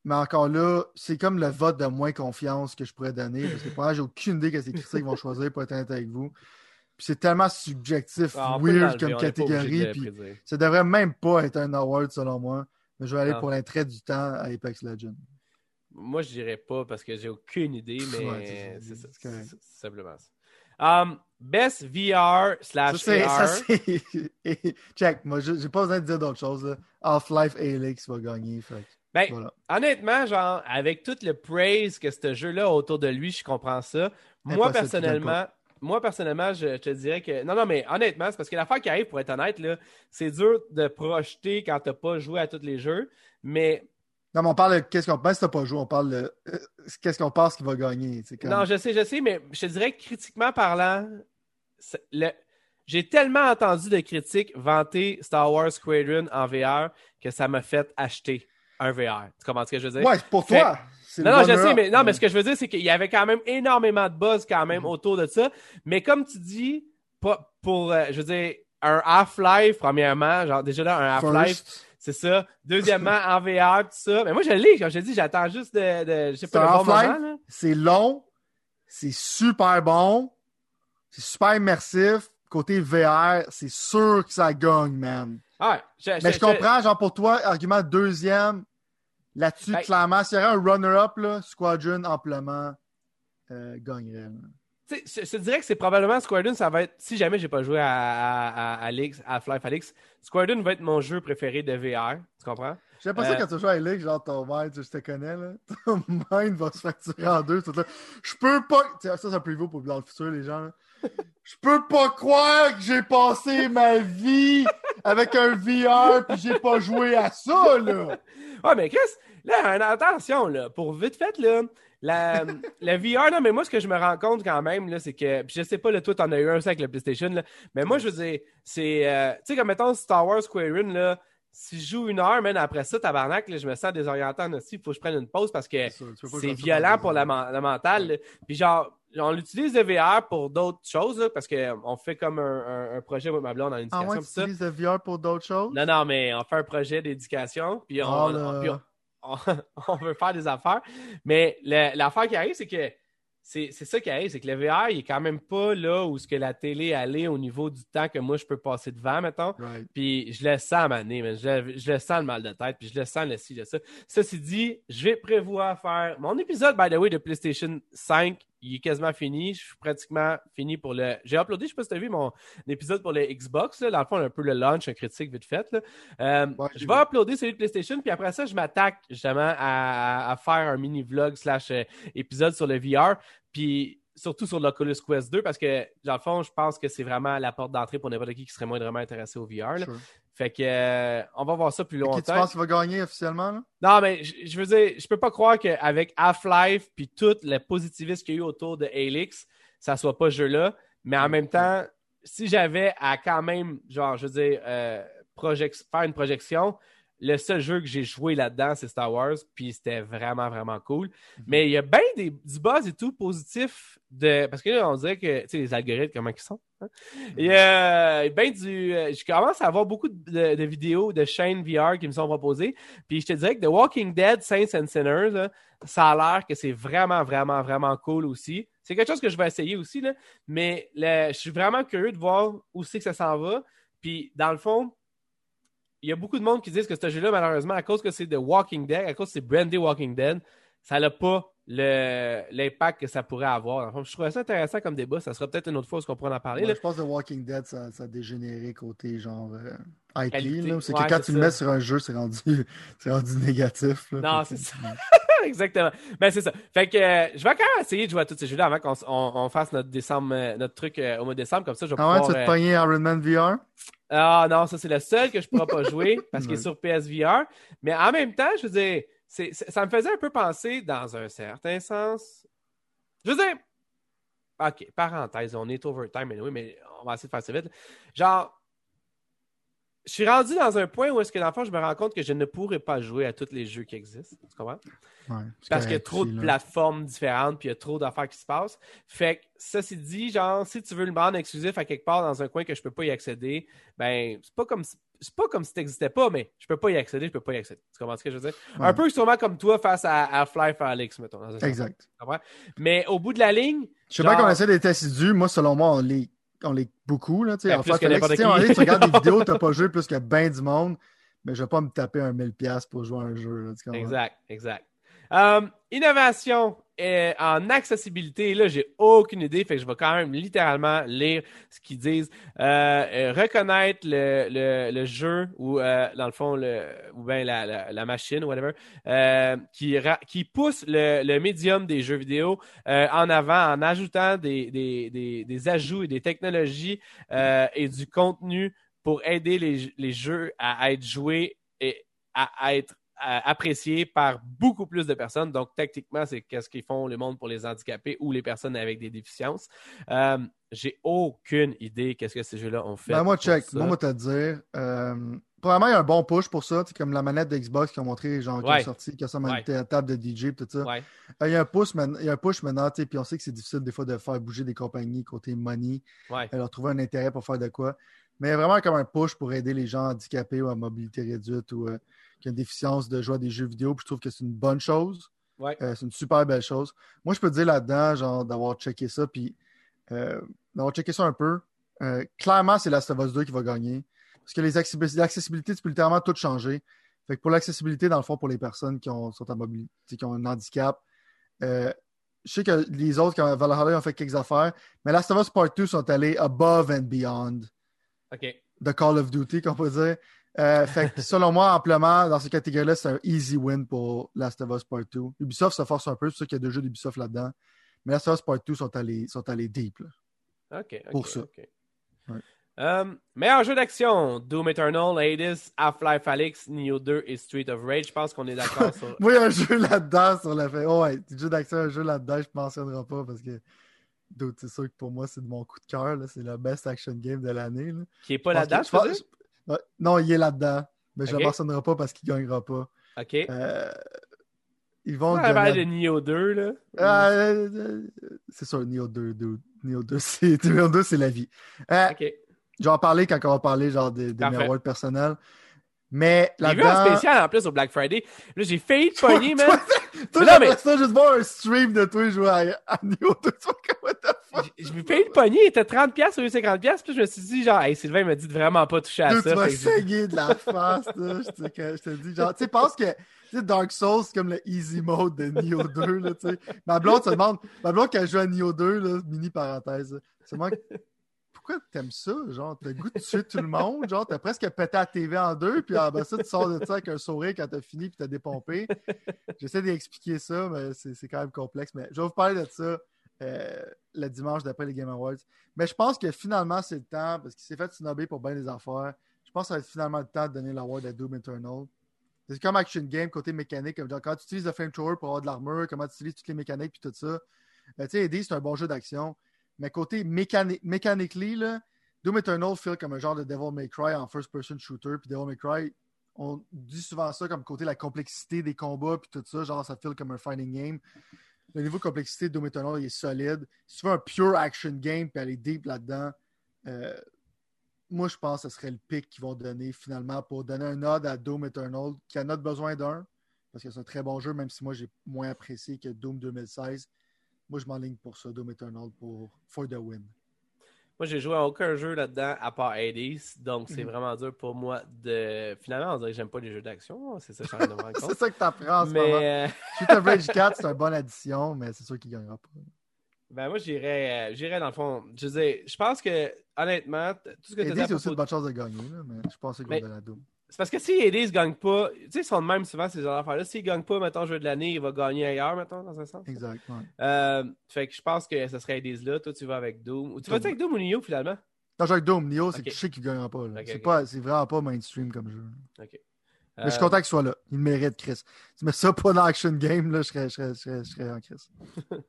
Mais encore là, c'est comme le vote de moins confiance que je pourrais donner. Parce que j'ai aucune idée que ces critiques vont choisir pour être avec vous. Puis c'est tellement subjectif, Ah, weird comme catégorie. Puis ça devrait même pas être un award selon moi. Mais je vais aller Ah. pour l'intérêt du temps à Apex Legends. Moi, je dirais pas parce que j'ai aucune idée, mais Ouais, c'est ça, ça. c'est simplement ça. Um, best VR Ça, slash ça, AR. c'est- Check, moi, j'ai pas besoin de dire d'autre chose. Half-Life Alyx va gagner. Fait. Ben, Voilà. honnêtement, genre, avec tout le praise que ce jeu-là a autour de lui, je comprends ça. Moi, Impossible personnellement, moi, personnellement, je, te dirais que. Non, non, mais honnêtement, c'est parce que l'affaire qui arrive, pour être honnête, c'est dur de projeter quand t'as pas joué à tous les jeux. Mais Non, mais on parle de qu'est-ce qu'on pense si t'as pas joué. On parle de euh, qu'est-ce qu'on pense qu'il va gagner. Comme... Non, je sais, je sais, mais je te dirais que critiquement parlant, le- j'ai tellement entendu de critiques vanter Star Wars Squadron en VR que ça m'a fait acheter un VR. Tu comprends ce que je veux dire? Ouais, pour Fait- toi. Non, non, je sais, mais, non, mais ce que je veux dire, c'est qu'il y avait quand même énormément de buzz quand même Mhm. autour de ça. Mais comme tu dis, pas pour, euh, je veux dire, un Half-Life, premièrement, genre déjà là, un Half-Life, c'est ça. Deuxièmement, en VR, tout ça. Mais moi, je l'ai, comme je dis, j'attends juste de, de- je sais C'est pas, le bon moment, c'est long, c'est super bon, c'est super immersif. Côté VR, c'est sûr que ça gagne, man. Ah, je, Mais je comprends, genre pour toi, argument deuxième, là-dessus, Ben- clairement, s'il y aurait un runner-up, Squadron amplement euh, gagnerait. je, je te dirais que c'est probablement Squadron, ça va être. Si jamais j'ai pas joué à, à, à, Alex, à Half-Life Alix, Squadron va être mon jeu préféré de VR. Tu comprends? J'ai l'impression Euh, quand tu joues à Elix, genre ton mind, je te connais, là. Ton mind va se fracturer en deux. tout là. Je peux pas. Ça, c'est un preview pour dans le futur, les gens, là. Je peux pas croire que j'ai passé ma vie avec un VR puis j'ai pas joué à ça, là. Ouais, mais Chris, là, attention, là, pour vite fait, là, la, la VR, non, mais moi, ce que je me rends compte quand même, là, c'est que, je sais pas, là, toi, t'en as eu un ça avec le PlayStation, là, mais moi, je veux dire, c'est, euh, tu sais, comme mettons Star Wars Squadron, là, si je joue une heure, même après ça, tabarnak, là, je me sens désorienté en aussi, il faut que je prenne une pause parce que c'est violent pour la, la mentale. Puis genre, on utilise le VR pour d'autres choses, là, parce qu'on fait comme un, un- un projet, moi, ma blonde, en Ah éducation, ouais, pis tu utilises le VR pour d'autres choses? Non, non, mais on fait un projet d'éducation, puis on, Ah, on- puis on- on- on veut faire des affaires. Mais l'affaire qui arrive, c'est que c'est ça qui arrive, c'est que le VR, il est quand même pas là où ce que la télé allait au niveau du temps que moi je peux passer devant, mettons. Right. Puis je le sens à ma nez, mais je, le- je le sens le mal de tête, puis je le sens le ci, le ça. Ceci dit, je vais prévoir faire mon épisode, by the way, de PlayStation 5. Il est quasiment fini. Je suis pratiquement fini pour le. J'ai uploadé, je sais pas si tu as vu mon épisode pour le Xbox. Là. Dans le fond, un peu le launch, un critique vite fait. Là. Euh, Ouais, je vais uploader celui de PlayStation, puis après ça, je m'attaque justement à, à faire un mini vlog slash euh, épisode sur le VR. Puis surtout sur l'Oculus Quest 2 parce que dans le fond, je pense que c'est vraiment la porte d'entrée pour n'importe qui qui serait moindrement intéressé au VR. là. Sure. Fait que euh, on va voir ça plus Qui tu longtemps. penses qu'il va gagner officiellement, là? Non, mais je, je veux dire, je peux pas croire qu'avec Half-Life puis tout le positivisme qu'il y a eu autour de Helix, ça soit pas ce jeu-là. Mais en même temps, si j'avais à quand même, genre, je veux dire, euh, project- faire une projection, le seul jeu que j'ai joué là-dedans, c'est Star Wars, puis c'était vraiment, vraiment cool. Mais il y a bien des, du buzz et tout positif de. Parce que là, on dirait que, tu sais, les algorithmes, comment ils sont. hein? Il y a bien du. euh, Je commence à avoir beaucoup de, de vidéos de chaînes VR qui me sont proposées. Puis je te dirais que The Walking Dead, Saints and Sinners, là, ça a l'air que c'est vraiment, vraiment, vraiment cool aussi. C'est quelque chose que je vais essayer aussi, là. mais je suis vraiment curieux de voir où c'est que ça s'en va. Puis dans le fond, il y a beaucoup de monde qui disent que ce jeu-là, malheureusement, à cause que c'est The Walking Dead, à cause que c'est brandé Walking Dead, ça n'a pas l'impact que ça pourrait avoir. Fond, je trouvais ça intéressant comme débat. Ça sera peut-être une autre fois où on pourra en parler. Ouais, là. je pense que The Walking Dead, ça, ça a dégénéré côté genre euh, IP. C'est Ouais, que quand tu le mets sur un jeu, c'est rendu, c'est rendu négatif. là. Non, c'est ça. Exactement. Ben, c'est ça. Fait que euh, je vais quand même essayer de jouer à tous ces jeux-là avant qu'on s- on, on fasse notre décembre, euh, notre truc euh, au mois de décembre. Comme ça, je vais Ah ouais, tu vas te pogner Iron Man VR? Ah non, ça c'est le seul que je pourrais pas jouer parce qu'il est sur PSVR. Mais en même temps, je veux dire, ça me faisait un peu penser dans un certain sens. Je veux dire, ok, parenthèse, on est overtime anyway, mais on va essayer de faire ça vite. Genre, je suis rendu dans un point où est-ce que dans le fond, je me rends compte que je ne pourrais pas jouer à tous les jeux qui existent. Tu comprends? Ouais, Parce qu'il y a trop de là. plateformes différentes, puis il y a trop d'affaires qui se passent. Fait que, ceci dit, genre, si tu veux le rendre exclusif à quelque part dans un coin que je peux pas y accéder, ben, c'est pas comme si- c'est pas comme si t'existais pas, mais je peux pas y accéder, je peux pas y accéder. Tu comprends ce que je veux dire? Ouais. Un peu sûrement comme toi face à à Alex, mettons. dans un sens. Exact. Tu? Mais au bout de la ligne, Je sais pas Genre- qu'on essaie d'être assidus. Moi, selon moi, on l'est on l'est beaucoup. Là, tu sais. Ben, En fait, Alex, tu tu regardes des vidéos, t'as pas joué plus que ben du monde, mais je vais pas me taper un 1000$ pour jouer à un jeu. Là, tu? Exact, exact. Euh, innovation en accessibilité, là, j'ai aucune idée, fait que je vais quand même littéralement lire ce qu'ils disent. Euh, euh, reconnaître le, le, le jeu ou, euh, dans le fond, le, ou bien la, la, la machine, whatever, euh, qui, qui pousse le, le médium des jeux vidéo euh, en avant en ajoutant des, des, des, des ajouts et des technologies et du contenu pour aider les, les jeux à être joués et à, être apprécié par beaucoup plus de personnes. Donc, techniquement, c'est qu'est-ce qu'ils font le monde pour les handicapés ou les personnes avec des déficiences. Euh, J'ai aucune idée qu'est-ce que ces jeux-là ont fait. Ben, moi, check. ça. Moi, moi, te dire. Euh, Premièrement, il y a un bon push pour ça. C'est comme la manette de Xbox qui ont montré, genre, qui Ouais. est sorti, qui ressemble à Ouais. une table de DJ, tout ça. Ouais. Euh, Il y a un push, maintenant- il y a un push maintenant, puis on sait que c'est difficile des fois de faire bouger des compagnies côté money, leur trouver un intérêt pour faire de quoi. Mais vraiment comme un push pour aider les gens handicapés ou à mobilité réduite ou euh, qui ont une déficience de jouer à des jeux vidéo. Puis je trouve que c'est une bonne chose. Ouais. Euh, c'est une super belle chose. Moi, je peux te dire là-dedans, genre, d'avoir checké ça, puis euh, d'avoir checké ça un peu. Clairement, c'est Last of Us 2 qui va gagner. Parce que les l'accessibilité, tu peux littéralement tout changer. Fait que pour l'accessibilité, dans le fond, pour les personnes qui ont, sont à mobilité, qui ont un handicap, je sais que les autres, quand Valhalla, ont fait quelques affaires, mais Last of Us Part 2 sont allés above and beyond OK. de Call of Duty, qu'on peut dire. Euh, fait que selon moi, amplement, dans cette catégorie-là, c'est un easy win pour Last of Us Part 2. Ubisoft se force un peu, c'est pour ça qu'il y a deux jeux d'Ubisoft là-dedans. Mais Last of Us Part 2 sont allés, sont allés deep. là. Pour ça. Ouais. Euh, meilleur jeu d'action Doom Eternal, Hades, Half-Life Alyx, Neo 2 et Street of Rage. Je pense qu'on est d'accord sur. A un jeu là-dedans sur le fait. Oh, ouais, du jeu d'action, un jeu là-dedans, je ne mentionnerai pas parce que. C'est sûr que pour moi, c'est de mon coup de cœur. C'est le best action game de l'année. Qui est pas Je pense là-dedans, que- je pense- Non, il est là-dedans. Mais je ne le mentionnerai pas parce qu'il ne gagnera pas. OK. Euh, ils vont. Le parler donner de Neo 2, là. Euh, euh, c'est sûr, Neo 2, dude. Neo 2, c'est Neo 2, c'est la vie. Euh, OK. Je vais en parler quand on va parler genre des, des awards personnels. Mais J'ai vu un spécial en plus au Black Friday. Là, j'ai failli te pogner, man. Toi, Mais non, mais- ça juste voir un stream de toi jouer à, à Neo 2. Tu vois, comme, what the fuck? Je me failli le pogner, il était 30$ au lieu de 50$. Puis je me suis dit, genre, hey, Sylvain m'a dit de vraiment pas toucher à ça. tu vas saigner de la face, là. Je te, je te dis, genre, tu sais, pense que, tu sais, Dark Souls, c'est comme le easy mode de Neo 2, là, tu sais. Ma blonde se demande, ma blonde qui a joué à Neo 2, là, mini parenthèse, moi, pourquoi t'aimes ça? Genre, t'as le goût de tuer tout le monde, genre, t'as presque pété la TV en deux, puis après ça, tu sors de ça avec un sourire quand t'as fini, puis t'as dépompé. J'essaie d'expliquer ça, mais c'est quand même complexe. Mais je vais vous parler de ça euh, le dimanche d'après les Game Awards. Mais je pense que finalement, c'est le temps, parce qu'il s'est fait snobber pour bien des affaires. Je pense que ça va être finalement le temps de donner l'award à Doom Eternal. C'est comme Action Game, côté mécanique, comme genre, quand tu utilises le flamethrower pour avoir de l'armure, comment tu utilises toutes les mécaniques puis tout ça. Ben, tu sais, c'est un bon jeu d'action. Mais côté mécani mechanically, là, Doom Eternal feel comme un genre de Devil May Cry en first-person shooter. Puis Devil May Cry, on dit souvent ça comme côté la complexité des combats puis tout ça, genre ça feel comme un fighting game. Le niveau de complexité de Doom Eternal est solide. Si tu veux un pure action game puis aller deep là-dedans, euh, moi je pense que ce serait le pick qu'ils vont donner finalement pour donner un nod à Doom Eternal qui en a besoin d'un parce que c'est un très bon jeu, même si moi j'ai moins apprécié que Doom 2016. Moi je m'enligne pour ça, Doom Eternal pour for the win. Moi, j'ai joué à aucun jeu là-dedans à part Hades. Donc, c'est Mhm. vraiment dur pour moi de. Finalement, on dirait que j'aime pas les jeux d'action. C'est ça que je de c'est ça que tu apprends en ce moment. Mais. euh, Shoot of Rage 4, c'est une bonne addition, mais c'est sûr qu'il ne gagnera pas. Ben moi j'irais euh, j'irais dans le fond. Je veux dire, je pense que honnêtement, tout ce que tu as c'est aussi dit une bonne chance de gagner, là, mais je pense va Mais- donner à Doom. C'est parce que si Hades gagne pas, tu sais, ils sont de même souvent ces affaires-là. S'il gagne pas, mettons, jeu de l'année, il va gagner ailleurs, mettons, dans un sens. Exact. ouais. Euh, fait que je pense que ce serait Hades là. Toi, tu vas avec Doom. Ou tu vas avec Doom ou Nioh finalement? Non, j'ai avec Doom, Neo, c'est Ok. que je sais qu'il ne gagnera pas. c'est, ok. pas, c'est vraiment pas mainstream comme jeu. Ok. Mais je suis content qu'il soit là. Il mérite, Chris. Tu mets ça pas dans Action Game, là, je serais, je serais, je serais, je serais en Chris.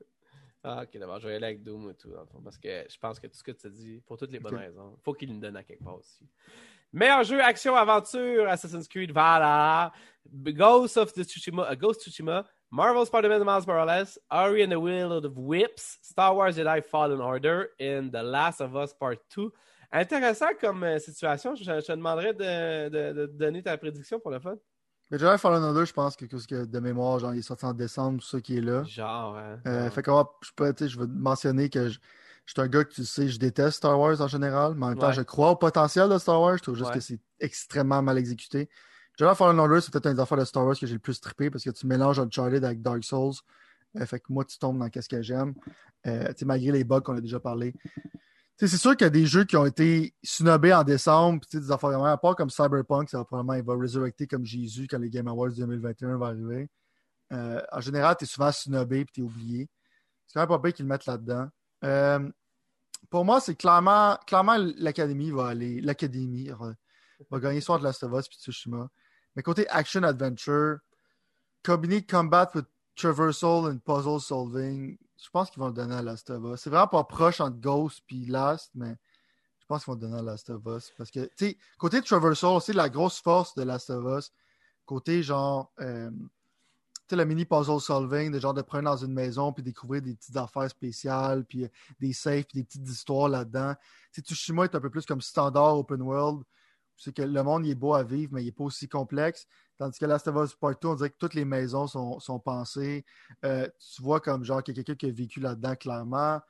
Ah, ok, d'abord, je vais aller avec Doom et tout, dans le fond, parce que je pense que tout ce que tu as dit, pour toutes les bonnes Ok. raisons, faut qu'il nous donne à quelque part aussi. Meilleur jeu, action, aventure, Assassin's Creed, Valhalla, Ghost of Tsushima, uh, Ghost Tsushima, Marvel's Spider-Man Miles Morales, Ori and the Will of Whips, Star Wars Jedi Fallen Order, and The Last of Us Part 2. Intéressant comme euh, situation. Je, je te demanderais de, de- de donner ta prédiction pour le fun. Mais Jedi Fallen Order, je pense que, que, que de mémoire, genre, il est sorti en décembre, tout ça qui est là. Genre, hein, Euh, ouais. Fait va, je, peux, tu sais, je veux mentionner que je, je suis un gars que tu sais, je déteste Star Wars en général, mais en même temps, Ouais. je crois au potentiel de Star Wars. Je trouve juste Ouais. que c'est extrêmement mal exécuté. Jedi Fallen Order, c'est peut-être une des affaires de Star Wars que j'ai le plus trippé parce que tu mélanges Uncharted avec Dark Souls. Euh, fait que moi, tu tombes dans qu'est-ce que j'aime. Euh, tu sais, malgré les bugs qu'on a déjà parlé. Tu sais, c'est sûr qu'il y a des jeux qui ont été snobés en décembre, sais, des affaires vraiment, à part comme Cyberpunk, ça va probablement il va resurrecter comme Jésus quand les Game Awards 2021 vont arriver. Euh, en général, tu es souvent snobé puis tu es oublié. C'est quand même pas pire qu'ils le mettent là-dedans. Euh, pour moi, c'est clairement, clairement l'Académie va aller. L'Académie va, va gagner soit de Last of Us puis Tsushima. Mais côté Action Adventure, combiné combat with traversal and puzzle solving, je pense qu'ils vont le donner à Last of Us. C'est vraiment pas proche entre Ghost puis Last, mais je pense qu'ils vont le donner à Last of Us. Parce que, tu sais, côté traversal, c'est la grosse force de Last of Us. Côté genre, euh, sais, le mini puzzle solving, de genre de prendre dans une maison puis découvrir des petites affaires spéciales, puis euh, des safes, puis des petites histoires là-dedans. Tu Tsushima est un peu plus comme standard open world. C'est que le monde il est beau à vivre, mais il n'est pas aussi complexe. Tandis que Last of Us Part 2, on dirait que toutes les maisons sont, sont pensées. Euh, tu vois comme genre qu'il y a quelqu'un qui a vécu là-dedans clairement.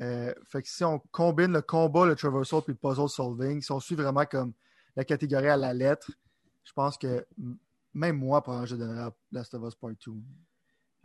Euh, fait que si on combine le combat, le traversal puis le puzzle solving, si on suit vraiment comme la catégorie à la lettre, je pense que même moi, probablement, je donnerais Last of Us Part 2.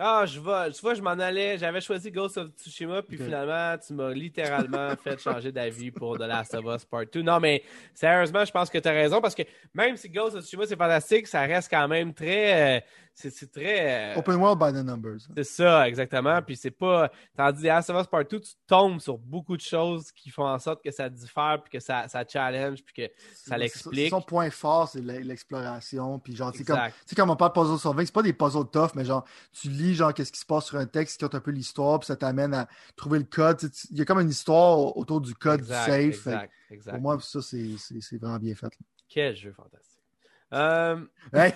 Ah, je vais, tu vois, je m'en allais, j'avais choisi Ghost of Tsushima, puis finalement, tu m'as littéralement fait changer d'avis pour The Last of Us Part 2. Non, mais sérieusement, je pense que tu as raison, parce que même si Ghost of Tsushima, c'est fantastique, ça reste quand même très... euh, c'est très... euh, Open World by the numbers. c'est ça, exactement. Puis c'est pas. Tandis que Last of Us Part 2, tu tombes sur beaucoup de choses qui font en sorte que ça diffère, puis que ça, ça challenge, puis que ça l'explique. Son point fort, c'est l'e- l'exploration. Puis genre, c'est comme, Exact. tu sais, comme on parle de puzzle solving, c'est pas des puzzles tough, mais genre, tu lis genre qu'est-ce qui se passe sur un texte qui compte un peu l'histoire, puis ça t'amène à trouver le code. Tu sais, tu- Il y a comme une histoire au- autour du code Exact, du safe. Exact, exact. Pour moi, ça, c'est vraiment bien fait. Quel jeu fantastique. Euh... Hey,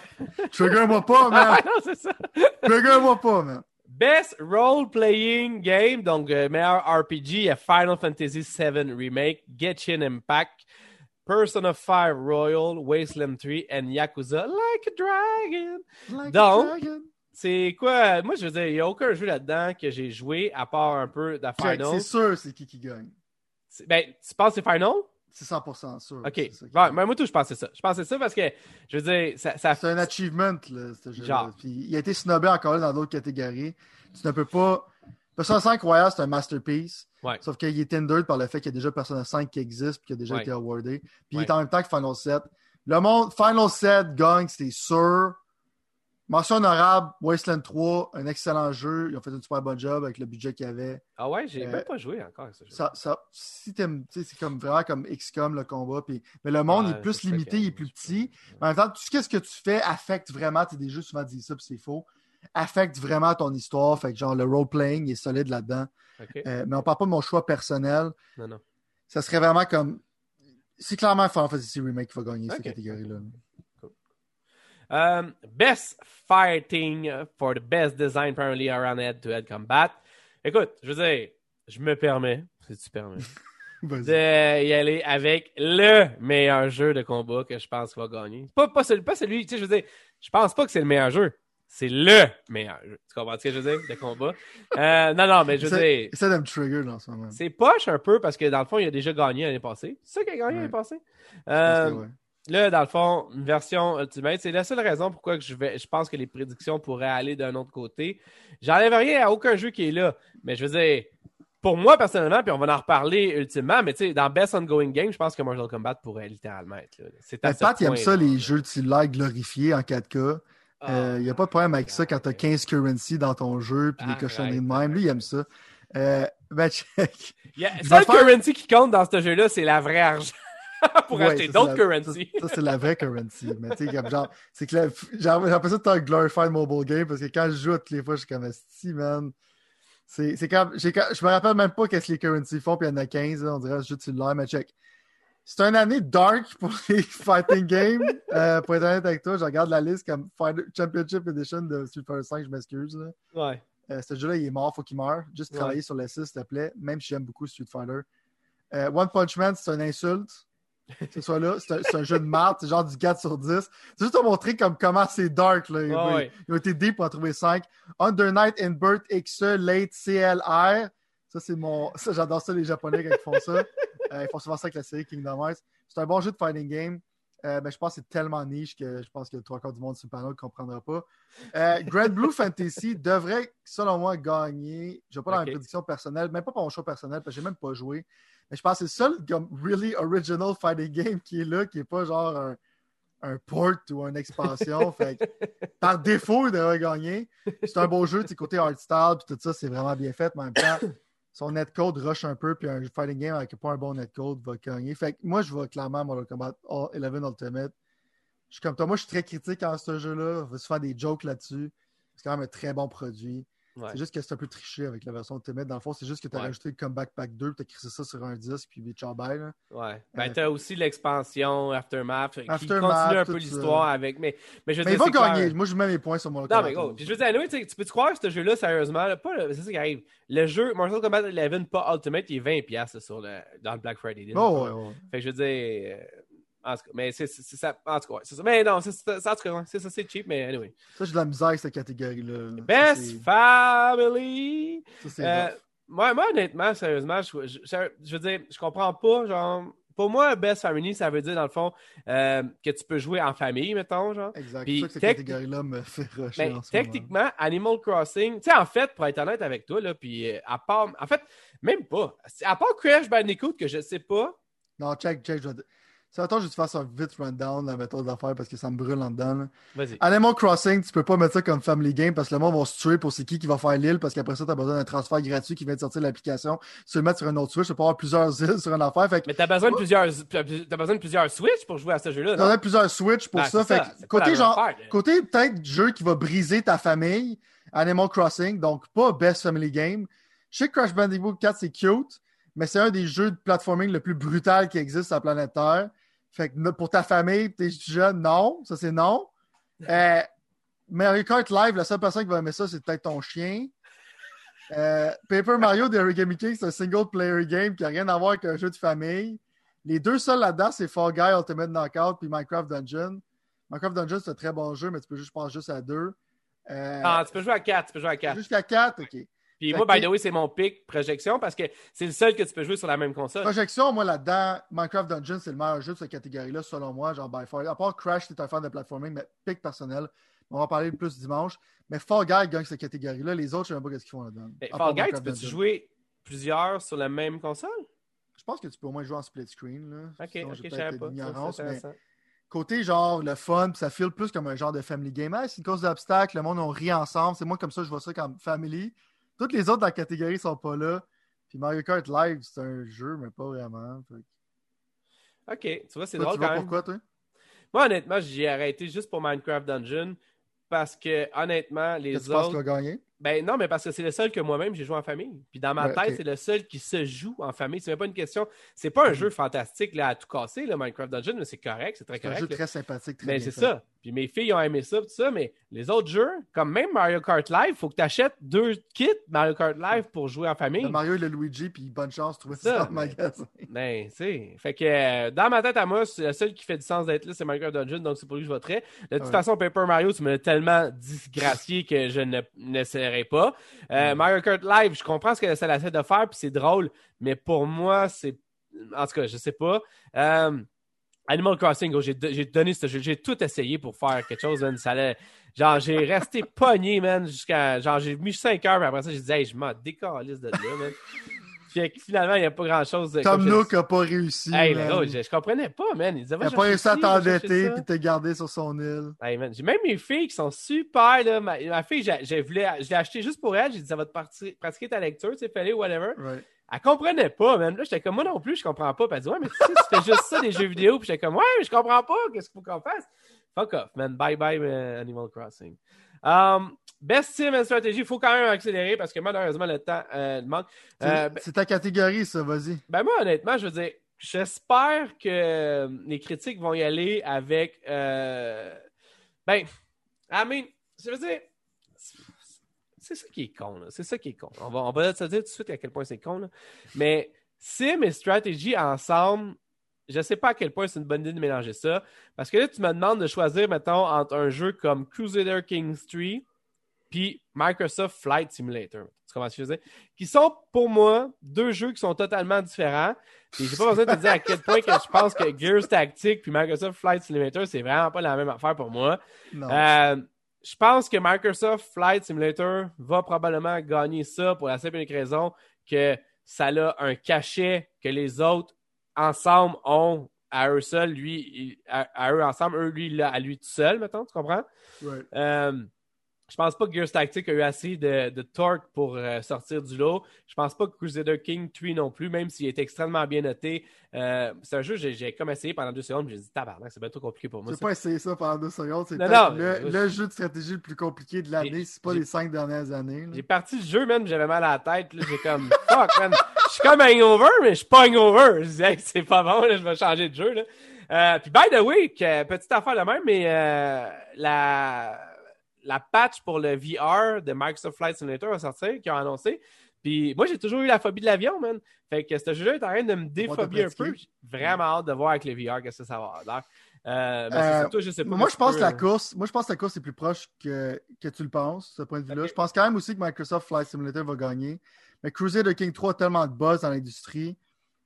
trigger-moi pas, man! Ah, non, c'est ça. Trigger-moi pas, man! Best role-playing game, donc euh, meilleur RPG, Final Fantasy VII Remake, Genshin Impact, Persona 5 Royal, Wasteland 3 and Yakuza Like a Dragon. Like Donc. C'est quoi? Moi, je veux dire, il n'y a aucun jeu là-dedans que j'ai joué à part un peu de Final. C'est sûr, c'est qui qui gagne. Ben, tu penses que c'est Final? C'est 100% sûr. Ok. c'est qui Ouais, ben, moi, tout, je pensais ça. Je pensais ça parce que, je veux dire, ça. ça... C'est un achievement, là, ce jeu Genre. Puis il a été snobé encore là dans d'autres catégories. Tu ne peux pas. Persona 5 Royal, c'est un masterpiece. Ouais. Sauf qu'il est hindered par le fait qu'il y a déjà Persona 5 qui existe puis qui a déjà Ouais. été awardé. Puis il est en même temps que Final 7. Le monde, Final 7 gagne, c'était sûr. Mention honorable, Wasteland 3, un excellent jeu. Ils ont fait un super bon job avec le budget qu'il y avait. Ah ouais, j'ai Euh, même pas joué encore à ce jeu. Ça, ça, si t'aimes, c'est comme vraiment comme XCOM le combat. Mais le monde Ouais, est plus limité, il est plus petit. Mais en même temps, tout ce que tu fais affecte vraiment. Tu des jeux souvent disent ça, puis c'est faux. Affecte vraiment ton histoire. Fait que genre le role-playing est solide là-dedans. Euh, mais on parle pas de mon choix personnel. Non, non. Ça serait vraiment comme. C'est clairement Final Fantasy Remake qui va gagner cette catégorie-là. Um, best fighting for the best design primarily around head-to-head combat. Écoute, je veux dire, je me permets, si tu permets, d'y aller avec le meilleur jeu de combat que je pense qu'il va gagner. Pas, pas, celui, pas celui, tu sais, je veux dire, je pense pas que c'est le meilleur jeu. C'est le meilleur jeu. Tu comprends ce que je veux dire, de combat? Euh, non, non, mais je veux dire, essaie de me trigger dans ce moment. c'est poche un peu parce que dans le fond, il a déjà gagné l'année passée. C'est ça qu'il a gagné Ouais. l'année passée? Euh. Là, dans le fond, une version Ultimate, c'est la seule raison pourquoi je, vais, je pense que les prédictions pourraient aller d'un autre côté. J'enlève rien à aucun jeu qui est là. Mais je veux dire, pour moi, personnellement, puis on va en reparler ultimement, mais tu sais, dans Best Ongoing Game, je pense que Mortal Kombat pourrait littéralement être là. C'est à Pat, il aime ça, les jeux de like glorifiés en 4K. Ah, Il n'y a pas de problème avec ça quand tu as 15 currency dans ton jeu puis des Arrête, cochonneries de même. Lui, il aime ça. Euh, ben, check. Il y a- je seul vais faire- currency qui compte dans ce jeu-là, c'est la vraie argent pour Ouais, acheter ça, d'autres currency. Ça, ça, c'est la vraie currency. Mais tu sais, comme genre, c'est que de un glorified mobile game parce que quand je joue toutes les fois, je suis comme si, man. C'est comme, j'ai- je me rappelle même pas qu'est-ce que les currency font, puis il y en a 15, là, on dirait, je joue l'air, mais check. C'est une année dark pour les fighting games. Euh, pour être honnête avec toi, je regarde la liste comme Fighter- Championship Edition de Street Fighter 5, je m'excuse. Ouais. Euh, ce jeu-là, il est mort, faut qu'il meure. Juste Ouais. travailler sur le 6, s'il te plaît, même si j'aime beaucoup Street Fighter. Euh, One Punch Man, c'est une insulte. Ce soit là, c'est un, jeu de merde, c'est genre du 4 sur 10. C'est juste pour montrer comme comment c'est dark. Là. Ils, ont été deep pour en trouver 5. Under Night Invert XE Late CLR. Ça, c'est mon. Ça, j'adore ça, les Japonais, quand ils font ça. Euh, ils font souvent ça avec la série Kingdom Hearts. C'est un bon jeu de fighting game. Euh, mais je pense que c'est tellement niche que je pense que trois quarts du monde sur le panel ne comprendra pas. Euh, Grand Blue Fantasy devrait, selon moi, gagner. Je ne vais pas dans Ok. ma prédiction personnelle, même pas pour mon choix personnel, parce que j'ai même pas joué. Mais je pense que c'est le seul comme really original fighting game qui est là, qui n'est pas genre un, un port ou une expansion. fait que, par défaut, il devrait gagner. C'est un beau jeu, côté art style, puis tout ça, c'est vraiment bien fait, mais en même temps, son netcode rush un peu, puis un fighting game avec pas un bon netcode va gagner. Fait que moi, je vais clairement Mortal Kombat All- 11 Ultimate. Je suis comme toi, moi, je suis très critique en ce jeu-là. On va se faire des jokes là-dessus. C'est quand même un très bon produit. Ouais. C'est juste que c'est un peu triché avec la version Ultimate. Dans le fond, c'est juste que tu as Ouais. rajouté le Comeback Pack 2, tu as crissé ça sur un disque, puis ciao bye. Là. Ouais. Ben, Euh, t'as aussi l'expansion Aftermath, qui Aftermath, continue un peu l'histoire avec. Mais, mais je veux Mais il va gagner. Moi, je mets mes points sur Mortal Non, mais go. Puis je veux dire, anyway, tu tu peux-tu croire que ce jeu-là, sérieusement, là, pas c'est ça qui arrive. Le jeu Mortal Kombat 11, pas Ultimate, il est 20$ là, sur le, dans le Black Friday. Oh, ouais, ouais. Fait que je veux dire. euh, en tout cas, mais c'est ça. En tout cas, c'est ça. Mais non, c'est ouais, c'est ça, c'est cheap, mais anyway. Ça, j'ai de la misère avec cette catégorie-là. Best Ça, Family. ça, c'est Euh, moi, moi, honnêtement, sérieusement, je, je, je- je veux dire, je comprends pas, genre, pour moi, Best Family, ça veut dire, dans le fond, euh, que tu peux jouer en famille, mettons, genre. Exact. Puis C'est ça que cette catégorie-là me fait rusher Ben, en ce moment. techniquement, Animal Crossing, tu sais, en fait, pour être honnête avec toi, là, puis euh, à part, en fait, même pas. À part Crash Bandicoot, que je sais pas, Non, check, check. Je vais... Attendre, je vais te faire un vite rundown, la méthode d'affaires, parce que ça me brûle en dedans. vas-y. Animal Crossing, tu peux pas mettre ça comme Family Game parce que le monde va se tuer pour c'est qui qui va faire l'île parce qu'après ça, tu as besoin d'un transfert gratuit qui vient de sortir de l'application. Tu peux le mettre sur un autre Switch, tu peux avoir plusieurs îles sur une affaire. Fait que Mais t'as besoin de plusieurs, t'as besoin de plusieurs Switch pour jouer à ce jeu-là, t'en non? as plusieurs Switch pour Ben, ça. Fait côté genre, affaire, côté peut-être jeu qui va briser ta famille, Animal Crossing, donc pas Best Family Game. Je sais que Crash Bandicoot 4 c'est cute, mais c'est un des jeux de platforming le plus brutal qui existe sur la planète Terre. Fait que pour ta famille, t'es jeune, non, ça c'est non. Euh, Mario Kart Live, la seule personne qui va aimer ça, c'est peut-être ton chien. Euh, Paper Mario de Origami King, c'est un single player game qui n'a rien à voir avec un jeu de famille. Les deux seuls là-dedans, c'est Fall Guy Ultimate Knockout puis Minecraft Dungeon. Minecraft Dungeon, c'est un très bon jeu, mais tu peux juste, je pense, juste à deux. Euh, Ah, tu peux jouer à 4, tu peux jouer à 4. Jusqu'à 4, ok. Puis Fait moi, by the way, c'est mon pic projection parce que c'est le seul que tu peux jouer sur la même console. Projection, moi là-dedans, Minecraft Dungeon, c'est le meilleur jeu de cette catégorie-là, selon moi, genre by far. À part Crash, c'est un fan de platforming, mais pic personnel. On va en parler plus dimanche. Mais Fall Guy gagne cette catégorie-là. Les autres, je ne sais même pas ce qu'ils font là-dedans. Fall Guy, tu peux-tu Dungeon. jouer plusieurs sur la même console? Je pense que tu peux au moins jouer en split screen. Là. Ok, Sinon, ok, je savais pas. Ça, mais côté genre le fun, ça file plus comme un genre de family game. Ah, c'est une cause d'obstacle, le monde on rit ensemble. C'est moi comme ça, je vois ça comme family. Toutes les autres dans la catégorie sont pas là. Puis Mario Kart Live, c'est un jeu, mais pas vraiment. Fait que- Ok, tu vois, c'est drôle tu vois même. pourquoi, toi? Moi, honnêtement, j'ai arrêté juste pour Minecraft Dungeon parce que, honnêtement, Que les tu penses qu'il autres. va gagner? Ben non, mais parce que c'est le seul que moi-même j'ai joué en famille. Puis dans ma Ouais, tête, c'est le seul qui se joue en famille. C'est même pas une question. C'est pas un Mhm. jeu fantastique là, à tout casser, le Minecraft Dungeon, mais c'est correct, c'est très C'est un correct. jeu là. très sympathique. Très Mais c'est ça. Puis mes filles ont aimé ça, tout ça, mais les autres jeux, comme même Mario Kart Live, faut que tu achètes deux kits Mario Kart Live pour jouer en famille. Le Mario et le Luigi, puis bonne chance, trouver Ça, ça, en magasin. Ben, tu sais. Fait que euh, dans ma tête à moi, le seul qui fait du sens d'être là, c'est Minecraft Dungeon, donc c'est pour lui que je voterais. De toute Ouais. façon, Paper Mario, tu me l'as tellement disgracié que je ne n'essaierai pas. Euh, Ouais. Mario Kart Live, je comprends ce que ça essaie de faire, puis c'est drôle, mais pour moi, c'est. En tout cas, je sais pas. Euh, Animal Crossing, j'ai donné ce jeu, j'ai tout essayé pour faire quelque chose, man. Ça allait- Genre, j'ai resté pogné, man, jusqu'à. Genre, j'ai mis 5 heures, puis après ça, j'ai dit, hey, je m'en décalisse de là, man. Que finalement, il n'y a pas grand chose. Tom Nook n'a pas réussi. Hey, man. gros, je, je comprenais pas, man. Il n'a pas réussi à t'endetter puis te garder sur son île. Hey, man, J'ai même mes filles qui sont super, là. Ma, ma fille, je l'ai acheté juste pour elle. J'ai dit, ça va te pratiquer ta lecture, tu sais, fallait, whatever. Elle comprenait pas, même. Là, j'étais comme, moi non plus, je comprends pas. Puis elle dit, ouais, mais tu sais, tu fais juste ça, des jeux vidéo. Puis j'étais comme, ouais, mais je comprends pas. Qu'est-ce qu'il faut qu'on fasse? Fuck off, man. Bye bye, euh, Animal Crossing. Um, best team and strategy, il faut quand même accélérer parce que malheureusement, le temps euh, manque. C'est Euh, ben- c'est ta catégorie, ça, vas-y. ben moi, honnêtement, je veux dire, j'espère que les critiques vont y aller avec. euh, Ben, I mean, je veux dire, c'est ça qui est con, là. C'est ça qui est con. On va, on va se dire tout de suite à quel point c'est con, là. Mais sim et stratégie ensemble, je sais pas à quel point c'est une bonne idée de mélanger ça. Parce que là, tu me demandes de choisir, mettons, entre un jeu comme Crusader Kings 3 puis Microsoft Flight Simulator. Tu comprends ce que je veux dire? Qui sont, pour moi, deux jeux qui sont totalement différents. Et j'ai pas besoin de te dire à quel point que je pense que Gears Tactics puis Microsoft Flight Simulator, c'est vraiment pas la même affaire pour moi. Non. Euh, je pense que Microsoft Flight Simulator va probablement gagner ça pour la simple et unique raison que ça a un cachet que les autres ensemble ont à eux seuls. Lui, à, à eux ensemble, eux, lui, l'a à lui tout seul, mettons, tu comprends? Ouais. Euh, je pense pas que Gears Tactics a eu assez de, de torque pour euh, sortir du lot. Je pense pas que Crusader King 3 non plus, même s'il est extrêmement bien noté. Euh, c'est un jeu que j'ai- j'ai comme essayé pendant deux secondes, j'ai dit tabarnak, c'est bien trop compliqué pour moi. Ça. pas essayé ça pendant deux secondes. C'est le, euh, le jeu de stratégie le plus compliqué de l'année, J'ai- c'est pas j'ai- les cinq dernières années. J'ai parti du jeu, man, j'avais mal à la tête. là, J'ai comme, fuck, man. Je suis comme hangover, mais je suis pas hangover. Je dis, hey, c'est pas bon, là, je vais changer de jeu. Là. Euh, puis, by the way, que, petite affaire de même, mais euh, la, la patch pour le VR de Microsoft Flight Simulator va sortir, qui ont annoncé. Puis, moi, j'ai toujours eu la phobie de l'avion, man. Fait que ce jeu-là est en train de me déphobier un peu. vraiment hâte de voir avec le VR qu'est-ce que ça va avoir. Euh, Euh, ça, toi, je sais pas. Moi, je pense que que la course, moi, je pense que la course est plus proche que, que tu le penses, ce point de vue-là. Je pense quand même aussi que Microsoft Flight Simulator va gagner. Mais Crusader King 3 a tellement de buzz dans l'industrie.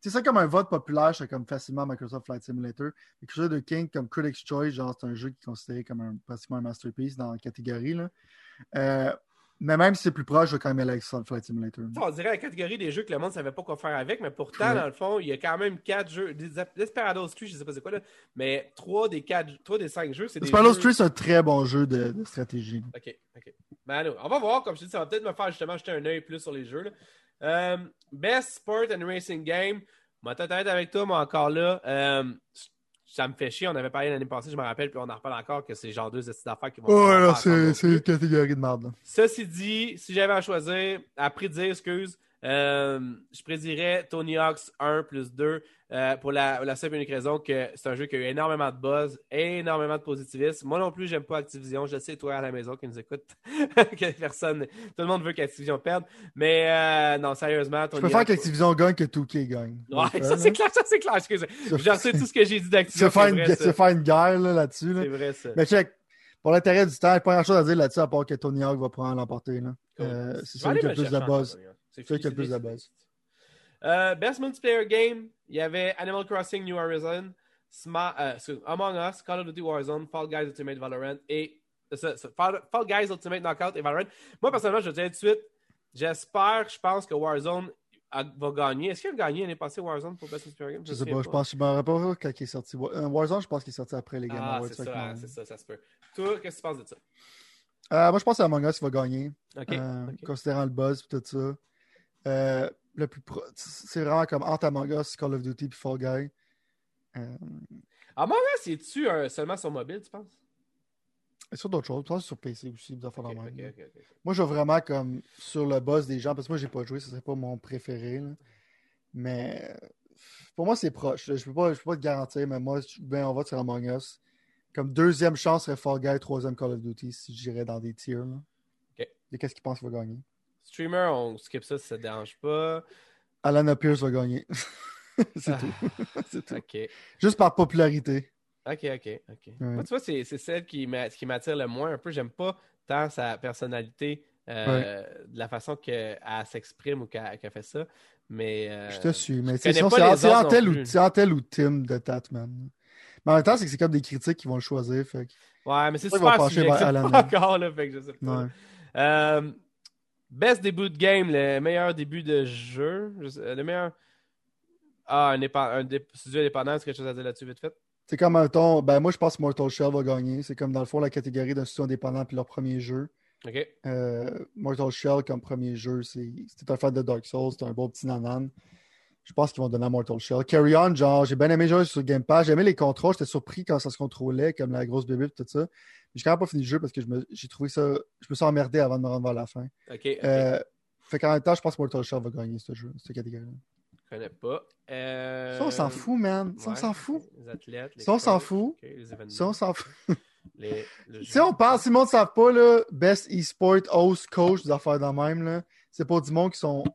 C'est ça comme un vote populaire, c'est comme facilement Microsoft Flight Simulator. Quelque chose de King comme Critics' Choice, genre c'est un jeu qui est considéré comme un, pratiquement un masterpiece dans la catégorie. Là. Euh, mais même si c'est plus proche, je vais quand même aller avec Flight Simulator. On dirait la catégorie des jeux que le monde ne savait pas quoi faire avec, mais pourtant, dans le fond, il y a quand même quatre jeux. Desperados 3, je ne sais pas c'est quoi, là, mais trois des, quatre, trois des cinq jeux, c'est des. Desperados jeux... 3, c'est un très bon jeu de, stratégie. Ok, ok. Ben, on va voir, comme je te dis, ça va peut-être me faire justement jeter un œil plus sur les jeux. Là. Euh, best Sport and Racing Game. Moi, tête avec toi, mais encore là. Euh, ça me fait chier. On avait parlé l'année passée, je me rappelle, puis on en reparle encore que c'est genre deux d'affaires qui vont. Ouais, là, c'est une catégorie de merde. Ceci dit, si j'avais à choisir, à dire, excuse, euh, je prédirais Tony Hawk's 1 plus 2 euh, pour la, la, simple et unique raison que c'est un jeu qui a eu énormément de buzz, énormément de positivisme. Moi non plus, j'aime pas Activision. Je sais, toi à la maison qui nous écoute, que personne, tout le monde veut qu'Activision perde. Mais euh, non, sérieusement, Tony Je préfère qu'Activision gagne que 2K gagne. Ouais, ça c'est clair, ça c'est clair. Excusez. Sais tout ce que j'ai dit d'Activision. C'est faire, une guerre là-dessus. C'est vrai ça. Mais check, pour l'intérêt du temps, il n'y a pas grand-chose à dire là-dessus à part que Tony Hawk va prendre l'emporter. C'est celui qui a plus de buzz. C'est celui qui a plus de buzz. Euh, best multiplayer game, il y avait Animal Crossing New Horizon, euh, Among Us, Call of Duty Warzone, Fall Guys Ultimate Valorant et euh, Fall, Guys Ultimate Knockout et Valorant. Moi, personnellement, je te dis tout de suite, j'espère, je pense que Warzone va gagner. Est-ce qu'il a gagné l'année passée Warzone pour Best Multiplayer Game? Je, sais pas, je pense, je me rappelle pas quand il est sorti. Warzone, je pense qu'il est sorti après les Game ah, Awards. C'est ça, c'est ça, ça se peut. Toi, qu'est-ce que tu penses de ça? moi, je pense que Among Us va gagner. Considérant le buzz et tout ça. Euh, le plus c'est vraiment comme entre Among Us, Call of Duty et Fall Guy. Euh... Among Us, es-tu seulement sur mobile, tu penses? Et sur d'autres choses. Je pense sur PC aussi, Moi, je vais vraiment comme sur le boss des gens, parce que moi, j'ai pas joué, ce serait pas mon préféré. Mais pour moi, c'est proche. Je peux pas, je peux pas te garantir, mais moi, ben, on va sur Among Us. Comme deuxième chance serait Fall Guy, troisième Call of Duty, si j'irais dans des tiers. Là. Et qu'est-ce qu'il pense qu'il va gagner? Streamer, on skip ça si ça ne dérange pas. Alana Pierce va gagner. c'est tout. c'est tout. Juste par popularité. OK, OK, OK. Moi, tu vois, c'est, celle qui m'attire le moins un peu. J'aime pas tant sa personnalité, euh, de la façon qu'elle s'exprime ou qu'elle, fait ça. Mais. Euh, je te suis, mais c'est, c'est, Antel ou, ou Tim de Tatman. Mais en même temps, c'est que c'est comme des critiques qui vont le choisir. Fait Ouais, mais c'est super subjectif encore, là, fait que je sais pas. Ouais. Euh, Best début de game, le meilleur début de jeu. Le meilleur. Ah, un, un studio indépendant, c'est quelque chose à dire là-dessus, vite fait? C'est comme un ton. Ben, moi, je pense que Mortal Shell va gagner. C'est comme dans le fond la catégorie d'un studio indépendant puis leur premier jeu. OK. Euh, Mortal Shell comme premier jeu, c'était un fan de Dark Souls, c'était un beau petit nanan. Je pense qu'ils vont donner à Mortal Shell. Carry On, genre, j'ai bien aimé jouer sur Game Pass. J'ai aimé les contrôles. J'étais surpris quand ça se contrôlait, comme la grosse bébé et tout ça. J'ai quand même pas fini le jeu parce que j'ai trouvé ça. Je me suis emmerdé avant de me rendre vers la fin. OK. Euh, fait qu'en même temps, je pense que Mortal Shell va gagner ce jeu, cette catégorie-là. Je connais pas. Euh... Ça, on s'en fout, man. Ça, on s'en fout. Les athlètes. Les ça, on s'en fout. ça, on s'en fout. Les, si on parle, si le monde ne savent pas, là, Best eSport, host, coach, des affaires dans même, là, c'est pas du monde qui sont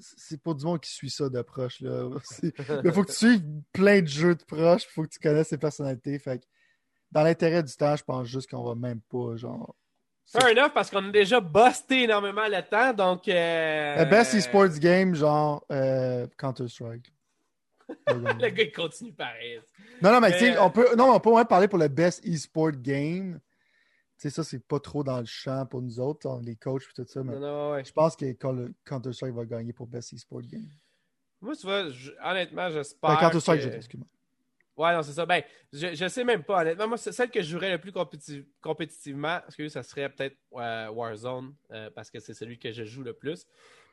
c'est pas du monde qui suit ça de proche. Là. Il faut que tu suives plein de jeux de proche, il faut que tu connaisses ses personnalités. Fait dans l'intérêt du temps, je pense juste qu'on va même pas, genre. Fair enough, parce qu'on a déjà busté énormément le temps, donc. Euh... Best eSports game, genre euh, Counter-Strike. le gars, il continue pareil. Non, non, mais tu sais, on peut, non, on peut moins parler pour le Best eSport game sais, ça, c'est pas trop dans le champ pour nous autres, les coachs et tout ça. Mais Je pense que Counter-Strike va gagner pour Best eSport Game. Moi, tu vois, honnêtement, j'espère. Ben, Counter-Strike, que... excuse-moi. Ouais, non, c'est ça. Ben, je, je sais même pas, honnêtement. Moi, celle que je jouerais le plus compétitivement, parce que ça serait peut-être Warzone, euh, parce que c'est celui que je joue le plus.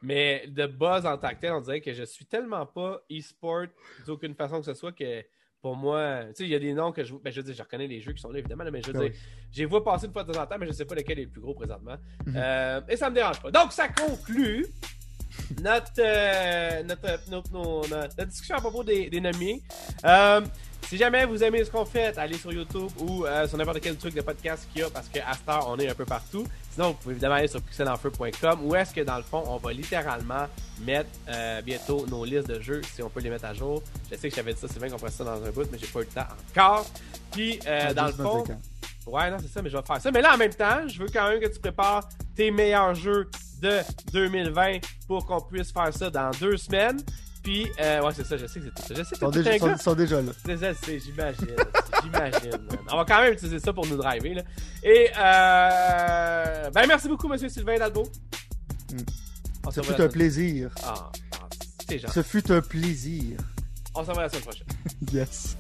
Mais de buzz en tant que tel, on dirait que je suis tellement pas e-sport d'aucune façon que ce soit que pour moi, tu sais, il y a des noms que je. Ben, je veux dire, je reconnais les jeux qui sont là, évidemment, mais je veux ben dire, les vois passer une fois de temps en temps, mais je ne sais pas lequel est le plus gros présentement. Mhm. euh, et ça ne me dérange pas. Donc, ça conclut notre, euh, notre, notre, notre, discussion à propos des, des nommés. Euh, si jamais vous aimez ce qu'on fait, allez sur YouTube ou euh, sur n'importe quel truc de podcast qu'il y a parce qu'à Star, on est un peu partout. Sinon, vous pouvez évidemment aller sur pixelenfeu.com où est-ce que dans le fond, on va littéralement mettre euh, bientôt nos listes de jeux si on peut les mettre à jour. Je sais que j'avais dit ça, c'est bien qu'on ferait ça dans un bout, mais j'ai pas eu le temps encore. Puis, euh, dans le fond. Ouais, non, c'est ça, mais je vais faire ça. Mais là, en même temps, je veux quand même que tu prépares tes meilleurs jeux de 2020 pour qu'on puisse faire ça dans deux semaines. Puis, euh, ouais, c'est ça, je sais que c'est tout ça. Je sais que Ils sont, déjà, sont- là. C'est ça, c'est, j'imagine. j'imagine. On va quand même utiliser ça pour nous driver. Là. Et, euh, ben, merci beaucoup, monsieur Sylvain Dalbo. Mm. Ce fut un plaisir. Ah, ah, c'est gentil. Ce fut un plaisir. On se revoit la semaine prochaine. Yes.